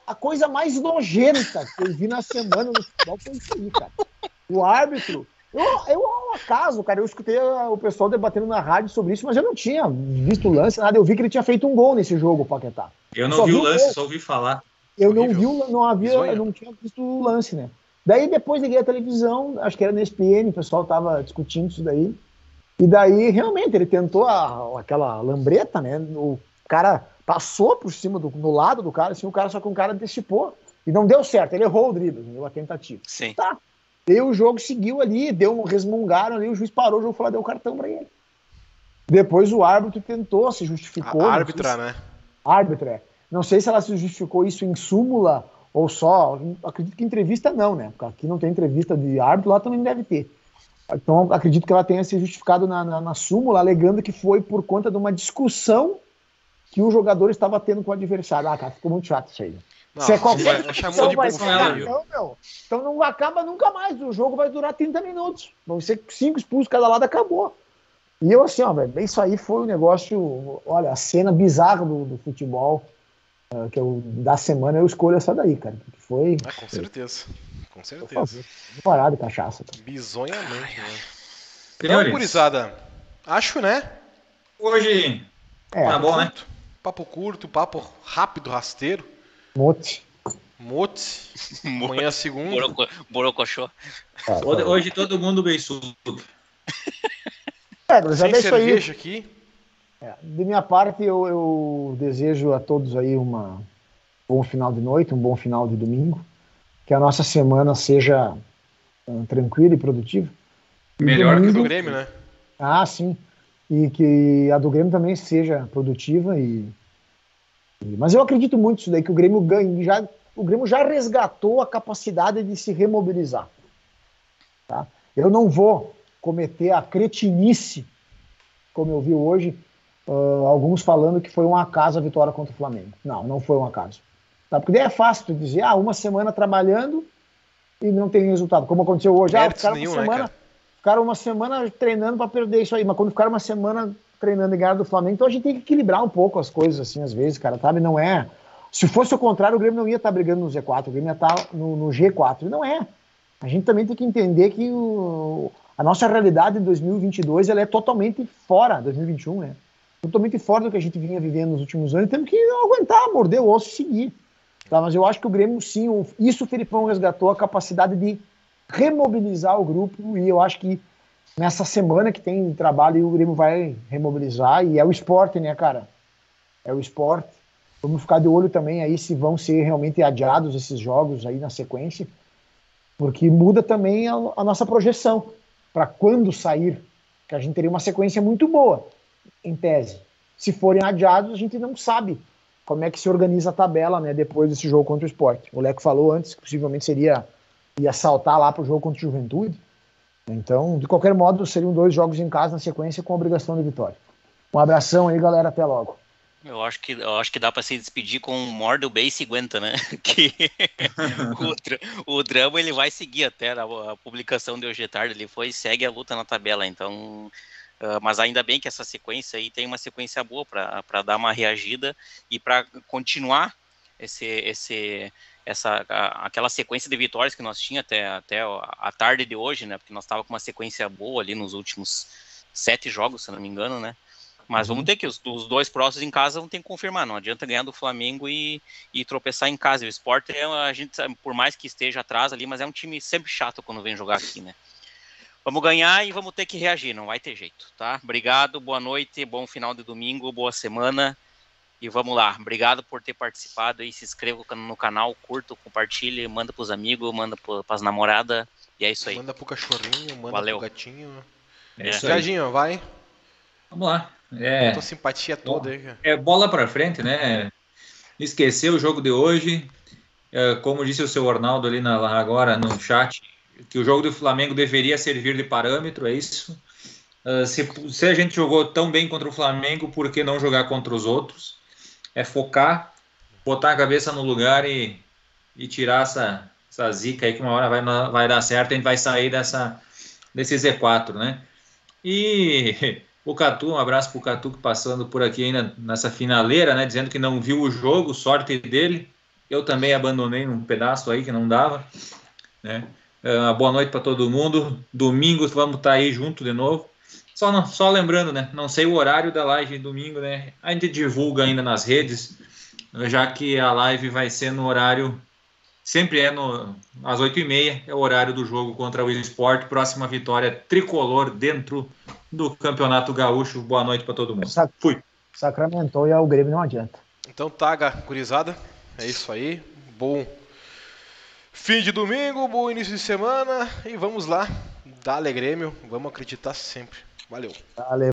A coisa mais nojenta que eu vi na semana no futebol foi isso aí, cara o árbitro. Eu, eu, ao acaso, cara, eu escutei o pessoal debatendo na rádio sobre isso, mas eu não tinha visto o lance, nada. Eu vi que ele tinha feito um gol nesse jogo, o Paquetá. Eu não vi o lance, gol. só ouvi falar. Eu não vi, não havia, eu não tinha visto o lance, né? Daí depois liguei a televisão, acho que era na ESPN, o pessoal tava discutindo isso daí. E daí, realmente, ele tentou a, aquela lambreta, né? O cara passou por cima do no lado do cara, assim, o cara só que o cara antecipou. E não deu certo, ele errou o drible, deu a tentativa. Sim. Tá. E o jogo seguiu ali, deu um resmungaram ali, o juiz parou, o jogo falou, deu cartão para ele. Depois o árbitro tentou, se justificou. A árbitra, né? Árbitra, é. Não sei se ela se justificou isso em súmula ou só. Acredito que entrevista não, né? Porque aqui não tem entrevista de árbitro, lá também não deve ter. Então acredito que ela tenha se justificado na, na, na súmula, alegando que foi por conta de uma discussão que o jogador estava tendo com o adversário. Ah, cara, ficou muito chato isso aí. Não, Se é qualquer vai, chamou de vai então, meu, então não acaba nunca mais. O jogo vai durar 30 minutos. Vão ser cinco expulsos cada lado, acabou. E eu assim, ó, velho, isso aí foi um negócio. Olha, a cena bizarra do, do futebol uh, que eu, da semana eu escolho essa daí, cara. Que foi. Ah, com certeza. Com certeza. Parado cachaça. Cara. Bizonhamente, né? Então, gurizada, acho, né? Hoje. É, tá bom, né? Papo curto, papo rápido, rasteiro. Mote. Mote. Amanhã é segunda. Boroco, borocochô. Ah, tá. Hoje todo mundo beiçudo. É, já Sem cerveja aí. aqui. É, de minha parte, eu, eu, desejo a todos aí uma um bom final de noite, um bom final de domingo. Que a nossa semana seja uh, tranquila e produtiva. Melhor domingo, que do Grêmio, né? Ah, sim. E que a do Grêmio também seja produtiva e. e mas eu acredito muito nisso daí, que o Grêmio ganha, já, o Grêmio já resgatou a capacidade de se remobilizar. Tá? Eu não vou cometer a cretinice, como eu vi hoje, uh, alguns falando que foi um acaso a vitória contra o Flamengo. Não, não foi um acaso. Tá? Porque daí é fácil tu dizer, ah, uma semana trabalhando e não tem resultado, como aconteceu hoje. Ah, uma, né, semana, né, ficaram uma semana treinando para perder isso aí, mas quando ficaram uma semana treinando e ganhar do Flamengo, então a gente tem que equilibrar um pouco as coisas, assim, às vezes, cara, sabe? Não é. Se fosse o contrário, o Grêmio não ia estar tá brigando no Z4, o Grêmio ia estar tá no, no G4. E não é. A gente também tem que entender que o, a nossa realidade de 2022 ela é totalmente fora, 2021, né? Totalmente fora do que a gente vinha vivendo nos últimos anos. Temos que aguentar, morder o osso e seguir. Tá? Mas eu acho que o Grêmio, sim, isso o Felipão resgatou a capacidade de remobilizar o grupo e eu acho que nessa semana que tem trabalho o Grêmio vai remobilizar e é o esporte, né, cara? É o esporte. Vamos ficar de olho também aí se vão ser realmente adiados esses jogos aí na sequência porque muda também a, a nossa projeção para quando sair, que a gente teria uma sequência muito boa, em tese. Se forem adiados, a gente não sabe como é que se organiza a tabela né, depois desse jogo contra o esporte. O Leco falou antes que possivelmente seria ia saltar lá para o jogo contra o Juventude. Então, de qualquer modo, seriam dois jogos em casa na sequência com obrigação de vitória. Um abração aí, galera. Até logo. Eu acho que, eu acho que dá para se despedir com um Morde o Base 50, né? Que o, o drama ele vai seguir até a, a publicação de hoje tarde, ele foi segue a luta na tabela, então. Uh, mas ainda bem que essa sequência aí tem uma sequência boa para dar uma reagida e para continuar esse, esse, essa, a, aquela sequência de vitórias que nós tínhamos até, até a tarde de hoje, né? Porque nós estava com uma sequência boa ali nos últimos sete jogos, se não me engano, né? Mas vamos uhum. ter que os, os, dois próximos em casa vão ter que confirmar. Não adianta ganhar do Flamengo e, e tropeçar em casa. O Sport é a gente por mais que esteja atrás ali, mas é um time sempre chato quando vem jogar aqui, né? Vamos ganhar e vamos ter que reagir, não vai ter jeito, tá? Obrigado, boa noite, bom final de domingo, boa semana e vamos lá. Obrigado por ter participado e se inscreva no canal, curta, compartilhe, manda pros amigos, manda para as namoradas e é isso aí. Manda pro cachorrinho, manda Valeu. pro gatinho. É. Jardim, vai. Vamos lá. É, tua simpatia toda aí, cara. É bola para frente, né? Esquecer o jogo de hoje. É, como disse o seu Arnaldo ali na, agora no chat, que o jogo do Flamengo deveria servir de parâmetro, é isso. Uh, se, se, a gente jogou tão bem contra o Flamengo, por que não jogar contra os outros? É focar, botar a cabeça no lugar e, e tirar essa, essa zica aí que uma hora vai, vai dar certo, a gente vai sair dessa, desse Z4, né? E o Catu, um abraço para o Catu que passando por aqui ainda nessa finaleira, né? Dizendo que não viu o jogo, sorte dele. Eu também abandonei um pedaço aí que não dava, né? Uh, boa noite para todo mundo. Domingo vamos estar tá aí junto de novo. Só, não, só lembrando, né? Não sei o horário da live de domingo, né? A gente divulga ainda nas redes, já que a live vai ser no horário sempre é no, às 8h30, é o horário do jogo contra o Sport. Próxima vitória tricolor dentro do Campeonato Gaúcho. Boa noite para todo mundo. Sac Fui. Sacramentou e é o Grêmio não adianta. Então tá, gurizada. É isso aí. Bom fim de domingo, bom início de semana. E vamos lá. Dale Grêmio. Vamos acreditar sempre. Valeu. Valeu.